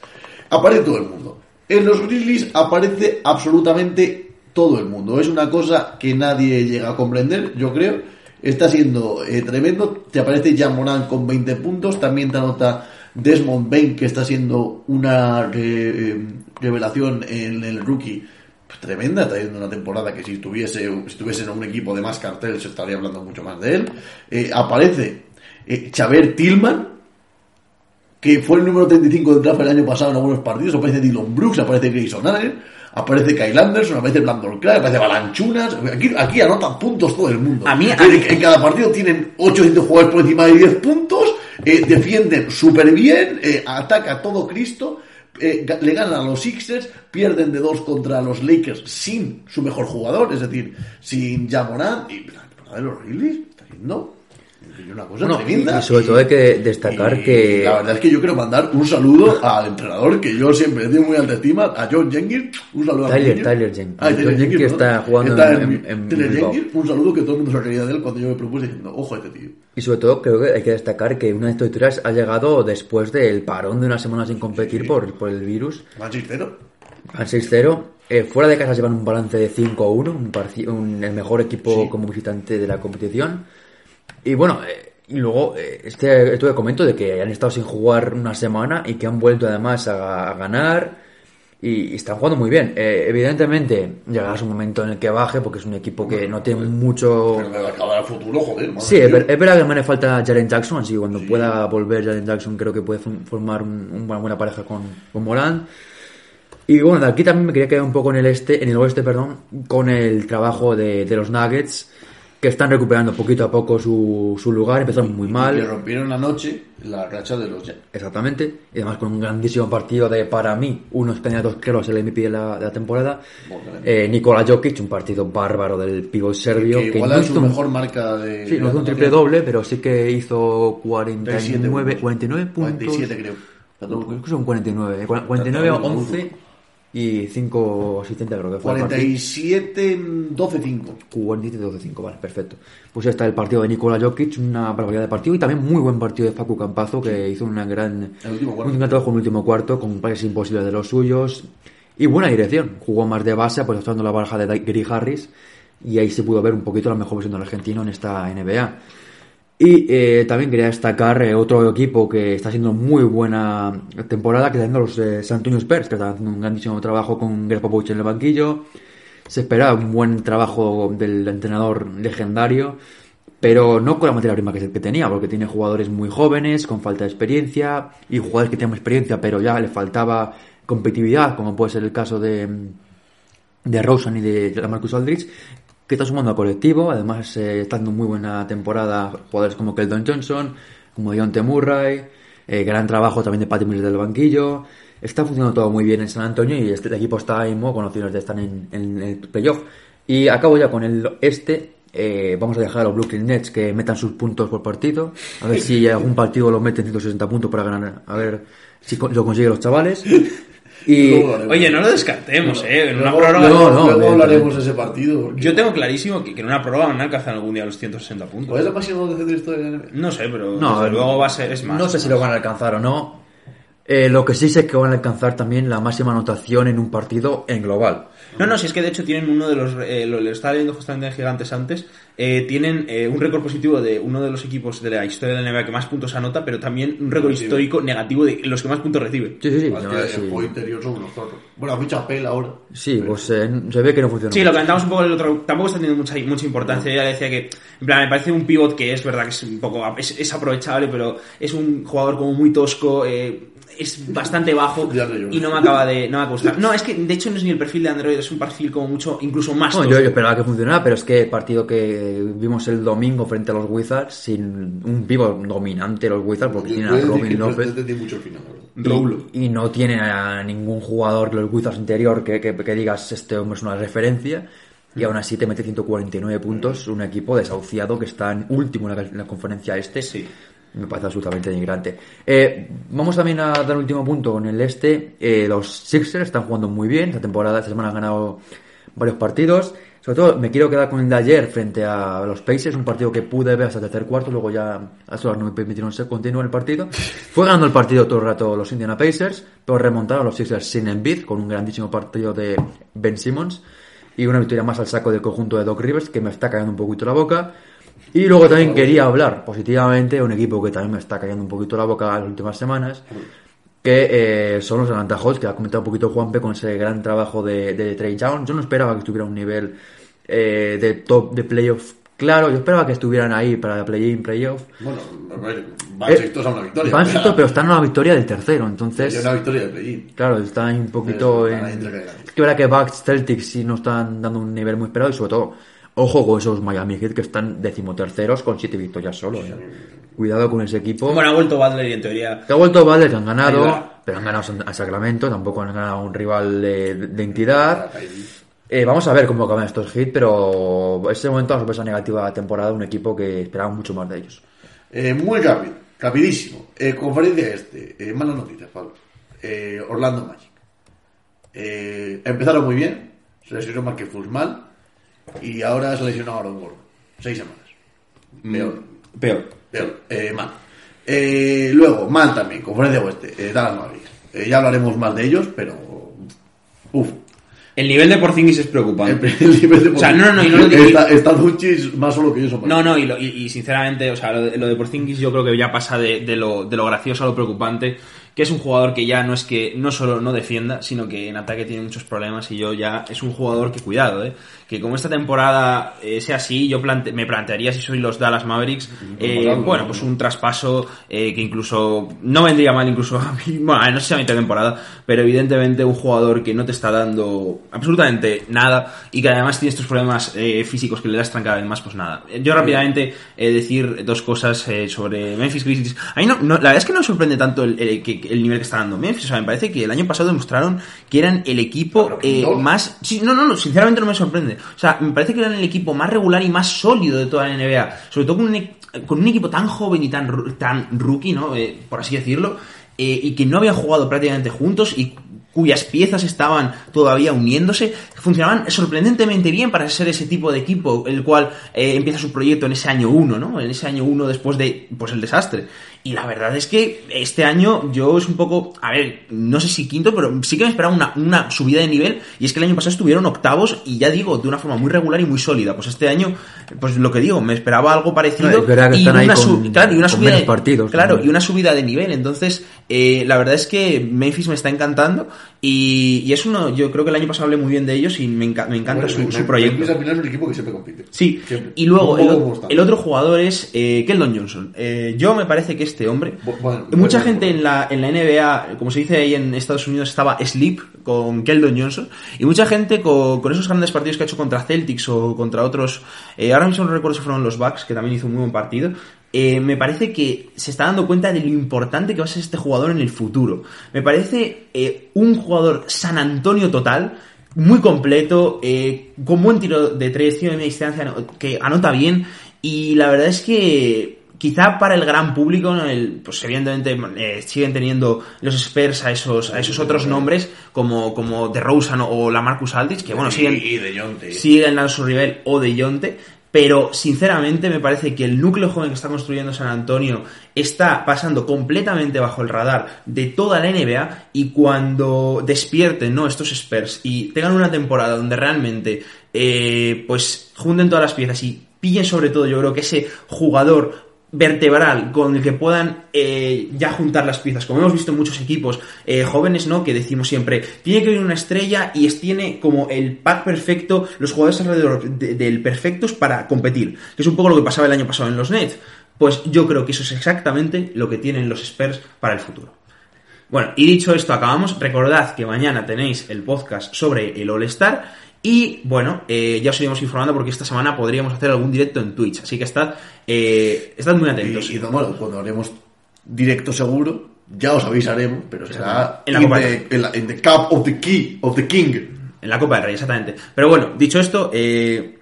Aparece todo el mundo. En los Grizzlies aparece absolutamente todo el mundo. Es una cosa que nadie llega a comprender, yo creo está siendo eh, tremendo. Te aparece Jan Moran con 20 puntos, también te anota Desmond Bain, que está siendo una eh, revelación en el rookie pues, tremenda, está yendo una temporada que si estuviese, si estuviese en un equipo de más cartel se estaría hablando mucho más de él. Eh, aparece Xavier Tillman, que fue el número 35 del draft el año pasado en algunos partidos, aparece Dylan Brooks, aparece Grayson Allen, aparece Kyle Anderson, aparece Brandon Clark, aparece Balanchunas. Aquí, aquí anotan puntos todo el mundo. A mí, a en, en, cada partido tienen 800 jugadores por encima de 10 puntos, eh, defienden súper bien, eh, ataca todo Cristo. Eh, le ganan a los Sixers, pierden de dos contra los Lakers sin su mejor jugador, es decir, sin Jamoran. Y la de los está yendo una cosa bueno, tremenda. Y sobre todo hay que destacar Y que. La verdad es que yo quiero mandar un saludo al entrenador que yo siempre he tenido muy alta estima, a John Jenkins. Un saludo a Tyler, Mourinho. Tyler Jenkins. Ah, Tyler John Jenkins ¿no? está jugando Está en- en, en- en Tyler. Jenkins, un saludo que todo el mundo se reía de él cuando yo me propuse diciendo, ojo a este tío. Y sobre todo creo que hay que destacar que una de estas victorias ha llegado después del parón de una semana sin competir por, por el virus. Van 6-0. Al 6-0. Eh, fuera de casa llevan un balance de 5-1, un un- el mejor equipo Sí. como visitante de la competición. Y bueno, eh, y luego eh, este esto que comento de que han estado sin jugar una semana y que han vuelto además a, a ganar y, y están jugando muy bien. Eh, evidentemente llegará un momento en el que baje porque es un equipo que no tiene mucho... Pero el futuro, joder. madre Sí, es, verdad que me le falta Jaren Jackson, así que cuando pueda volver Jaren Jackson creo que puede formar un- un- una buena pareja con, con Morant. Y bueno, de aquí también me quería quedar un poco en el este, en el oeste, perdón, con el trabajo de, de los Nuggets, que están recuperando poquito a poco su, su lugar, empezaron muy Que mal. rompieron anoche la racha de los Jets. Exactamente, y además con un grandísimo partido de, para mí, unos candidatos claros el MVP de la, de la temporada. Bueno, Eh, Nikola Jokic, un partido bárbaro del pivot serbio. Que que igual es su un- mejor marca de. Sí, no hizo un triple doble, pero sí que hizo 49, 49 puntos. 47 creo. Creo que son 49, eh, 49 11 y 5 asistentes creo que fue el partido. 47, 12, 5. 47 12 5, vale, perfecto. Pues está el partido de Nikola Jokic, una barbaridad de partido y también muy buen partido de Facu Campazo que hizo una gran, un gran trabajo en el último cuarto con pases imposibles de los suyos y buena dirección. Jugó más de base apostando la baraja de Gary Harris y ahí se pudo ver un poquito la mejor versión del argentino en esta NBA. Y eh, también quería destacar eh, otro equipo que está haciendo muy buena temporada, que están los eh, San Antonio Spurs, que están haciendo un grandísimo trabajo con Greg Popovich en el banquillo. Se esperaba un buen trabajo del entrenador legendario, pero no con la materia prima que, que tenía, porque tiene jugadores muy jóvenes, con falta de experiencia, y jugadores que tienen experiencia, pero ya le faltaba competitividad, como puede ser el caso de, de Rosen y de Marcus Aldridge, está sumando al colectivo. Además, eh, está haciendo muy buena temporada jugadores como Keldon Johnson, como Deontay Murray, eh, gran trabajo también de Patty Mills del banquillo. Está funcionando todo muy bien en San Antonio y este equipo está ahí mismo con opciones de estar en, en el playoff. Y acabo ya con el este. Eh, vamos a dejar a los Brooklyn Nets que metan sus puntos por partido. A ver si algún partido lo meten 160 puntos para ganar. A ver si lo consiguen los chavales. Y Luego lo haremos. Oye, no lo descartemos, ¿eh? En una prórroga... luego- no, luego hablaremos de ese partido. porque- Yo tengo clarísimo que, que en una prórroga van a alcanzar algún día los 160 puntos. ¿Cuál es la máxima de la historia de la NBA? No sé, pero No, luego va a ser... Es más, no sé si lo van a alcanzar o no. Eh, lo que sí sé es que van a alcanzar también la máxima anotación en un partido en global. No, no, si es que de hecho tienen uno de los. Eh, lo, lo estaba viendo justamente en Gigantes antes. eh, tienen eh, un récord positivo de uno de los equipos de la historia de la NBA que más puntos anota, pero también un récord histórico negativo de los que más puntos recibe. Sí, sí, sí. Es no, que sí. el juego interior son unos zorros. Bueno, mucha pela ahora. Sí, pues eh, se ve que no funciona. Sí, lo comentamos un poco el otro. Tampoco está teniendo mucha, mucha importancia. Yo ya decía que, en plan, me parece un pivot que es verdad que es un poco. Es, es aprovechable, pero es un jugador como muy tosco. eh, es bastante bajo *laughs* y no me acaba de no me gustar. No, es que de hecho no es ni el perfil de Android, es un perfil como mucho, incluso más Bueno, tosco. yo, yo esperaba que funcionara, pero es que el partido que vimos el domingo frente a los Wizards, sin un vivo dominante los Wizards, porque tienen a Robin no López. Y, y no tienen a ningún jugador de los Wizards interior que, que, que digas este hombre es una referencia. Y aún así te mete 149 puntos, un equipo desahuciado que está en último en la, en la conferencia este. Sí. Me parece absolutamente denigrante. Eh, vamos también a dar un último punto con el este. Eh, los Sixers están jugando muy bien. Esta temporada, esta semana han ganado varios partidos. Sobre todo me quiero quedar con el de ayer frente a los Pacers, un partido que pude ver hasta el tercer cuarto, luego ya a las horas no me permitieron ser continuo el partido. *laughs* Fue ganando el partido todo el rato los Indiana Pacers, pero remontaron a los Sixers sin Embiid, con un grandísimo partido de Ben Simmons y una victoria más al saco del conjunto de Doc Rivers, que me está cayendo un poquito la boca. Y luego también quería hablar positivamente de un equipo que también me está cayendo un poquito la boca las últimas semanas, que eh, son los Atlanta Hawks, que ha comentado un poquito Juanpe con ese gran trabajo de, de Trey Young. Yo no esperaba que estuviera a un nivel eh, de top de playoff claro, yo esperaba que estuvieran ahí para play-in, playoff. Bueno, van Eh, a una victoria. Van o sea, sextos, pero están a una victoria del tercero, entonces... una victoria de play Claro, está ahí un poquito Eso, en... Es que verá que Bucks, Celtics sí no están dando un nivel muy esperado y sobre todo, ojo con esos Miami Heat que están decimoterceros con siete victorias solo. ¿eh? Cuidado con ese equipo. Bueno, ha vuelto Butler y en teoría. Que ha vuelto Valdez, que han ganado, Ayuda. pero han ganado a Sacramento, tampoco han ganado a un rival de, de entidad. Eh, vamos a ver cómo acaban estos hits, pero ese momento la sorpresa negativa de la temporada, un equipo que esperaba mucho más de ellos. Eh, muy rápido, rapidísimo. Eh, conferencia este. Eh, malas noticias, Pablo. Eh, Orlando Magic. Eh, empezaron muy bien. Se lesionó Marquez Fultz mal. Y ahora se lesionó Aaron Gordon. Seis semanas. Peor. Peor. Peor. Eh, mal. Eh, luego, mal también. Conferencia oeste. Eh, Dallas Mavericks. Eh, ya hablaremos más de ellos, pero... Uf. El nivel de Porzingis es preocupante. El nivel de O sea, no, no, no, y no lo digo- Está, está Doncic más solo que yo. No, no, y, lo- y- y sinceramente, o sea, lo de, lo de Porzingis yo creo que ya pasa de, de lo, de lo gracioso a lo preocupante, que es un jugador que ya no es que no solo no defienda, sino que en ataque tiene muchos problemas y yo ya es un jugador que cuidado, ¿eh? Que como esta temporada eh, sea así, yo plante- me plantearía si soy los Dallas Mavericks, eh, bueno, pues un traspaso eh, que incluso no vendría mal incluso a mí, *laughs* bueno, no sé si a mitad de temporada, pero evidentemente un jugador que no te está dando absolutamente nada y que además tiene estos problemas eh, físicos que le lastran cada vez más, pues nada. Yo rápidamente decir dos cosas eh, sobre Memphis Grizzlies. A mí no, no- la verdad es que no me sorprende tanto el, el- el nivel que está dando Memphis, o sea, me parece que el año pasado demostraron que eran el equipo eh, más... Sí, no, no, no, sinceramente no me sorprende. O sea, me parece que eran el equipo más regular y más sólido de toda la NBA. Sobre todo con un, e- con un equipo tan joven y tan, tan rookie, ¿no? Eh, por así decirlo. eh, y que no habían jugado prácticamente juntos y cuyas piezas estaban todavía uniéndose, funcionaban sorprendentemente bien para ser ese tipo de equipo, el cual eh, empieza su proyecto en ese año 1, ¿no? En ese año 1 después de pues el desastre. Y la verdad es que este año yo es un poco, a ver, no sé si quinto, pero sí que me esperaba una, una subida de nivel. Y es que el año pasado estuvieron octavos y ya digo, de una forma muy regular y muy sólida. Pues este año, pues lo que digo, me esperaba algo parecido. No, es verdad que y están ahí una con- su- claro, y una con subida menos de, partidos Claro, también. y una subida de nivel. Entonces, eh, la verdad es que Memphis me está encantando. Y, y es uno, yo creo que el año pasado hablé muy bien de ellos y me, enca- me encanta Bueno, su, me- su me- proyecto. Memphis al final es un equipo que siempre compite. Sí, Siempre. y luego el, otro jugador es eh, Keldon Johnson. Eh, yo me parece que este hombre, bueno, mucha bueno, gente bueno. en la, en la NBA, como se dice ahí en Estados Unidos, estaba sleep con Keldon Johnson, y mucha gente con, con esos grandes partidos que ha hecho contra Celtics o contra otros, eh, ahora mismo no recuerdo si fueron los Bucks, que también hizo un muy buen partido, eh, me parece que se está dando cuenta de lo importante que va a ser este jugador en el futuro. Me parece eh, un jugador San Antonio total, muy completo, eh, con buen tiro de tres, tiro de media distancia, que anota bien, y la verdad es que quizá para el gran público, pues evidentemente eh, siguen teniendo los Spurs a esos, a esos otros nombres, como, como de Rosen o la Marcus Aldridge, que bueno, siguen, Y de Jonte. siguen a su nivel o de Yonte, pero sinceramente me parece que el núcleo joven que está construyendo San Antonio está pasando completamente bajo el radar de toda la NBA y cuando despierten ¿no? estos Spurs y tengan una temporada donde realmente eh, pues junten todas las piezas y pillen sobre todo yo creo que ese jugador vertebral con el que puedan eh, ya juntar las piezas, como hemos visto en muchos equipos eh, jóvenes, ¿no? Que decimos siempre, tiene que venir una estrella y tiene como el pack perfecto, los jugadores alrededor de- del perfectos para competir, que es un poco lo que pasaba el año pasado en los Nets. Pues yo creo que eso es exactamente lo que tienen los Spurs para el futuro. Bueno, y dicho esto, acabamos. Recordad que mañana tenéis el podcast sobre el All-Star. Y bueno, eh, ya os iremos informando porque esta semana podríamos hacer algún directo en Twitch. Así que estad, eh, estad muy atentos. Y, y bueno, cuando haremos directo seguro, ya os avisaremos, pero será En la in Copa the- del Rey. en la, in the cup of the key, of the king. En la Copa del Rey, exactamente. Pero bueno, dicho esto, eh,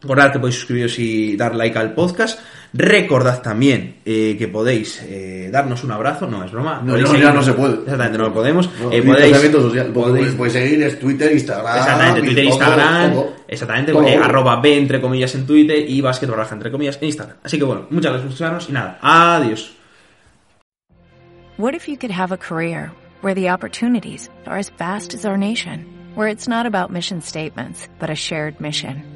recordad que podéis suscribiros y dar like al podcast. Recordad también eh, que podéis eh, darnos un abrazo, no es broma. No, podéis no, ya no se puede. Exactamente, no lo podemos. No, Eh, podéis, social. podéis- Podéis, seguir, es Twitter, Instagram. Exactamente, Twitter, todo, Instagram, todo. exactamente, Todo. eh, arroba B entre comillas en Twitter y basket barra baja entre comillas en Instagram. Así que bueno, muchas gracias por escucharnos y nada, adiós. What if you could have a career where the opportunities are as vast as our nation, where it's not about mission statements, but a shared mission?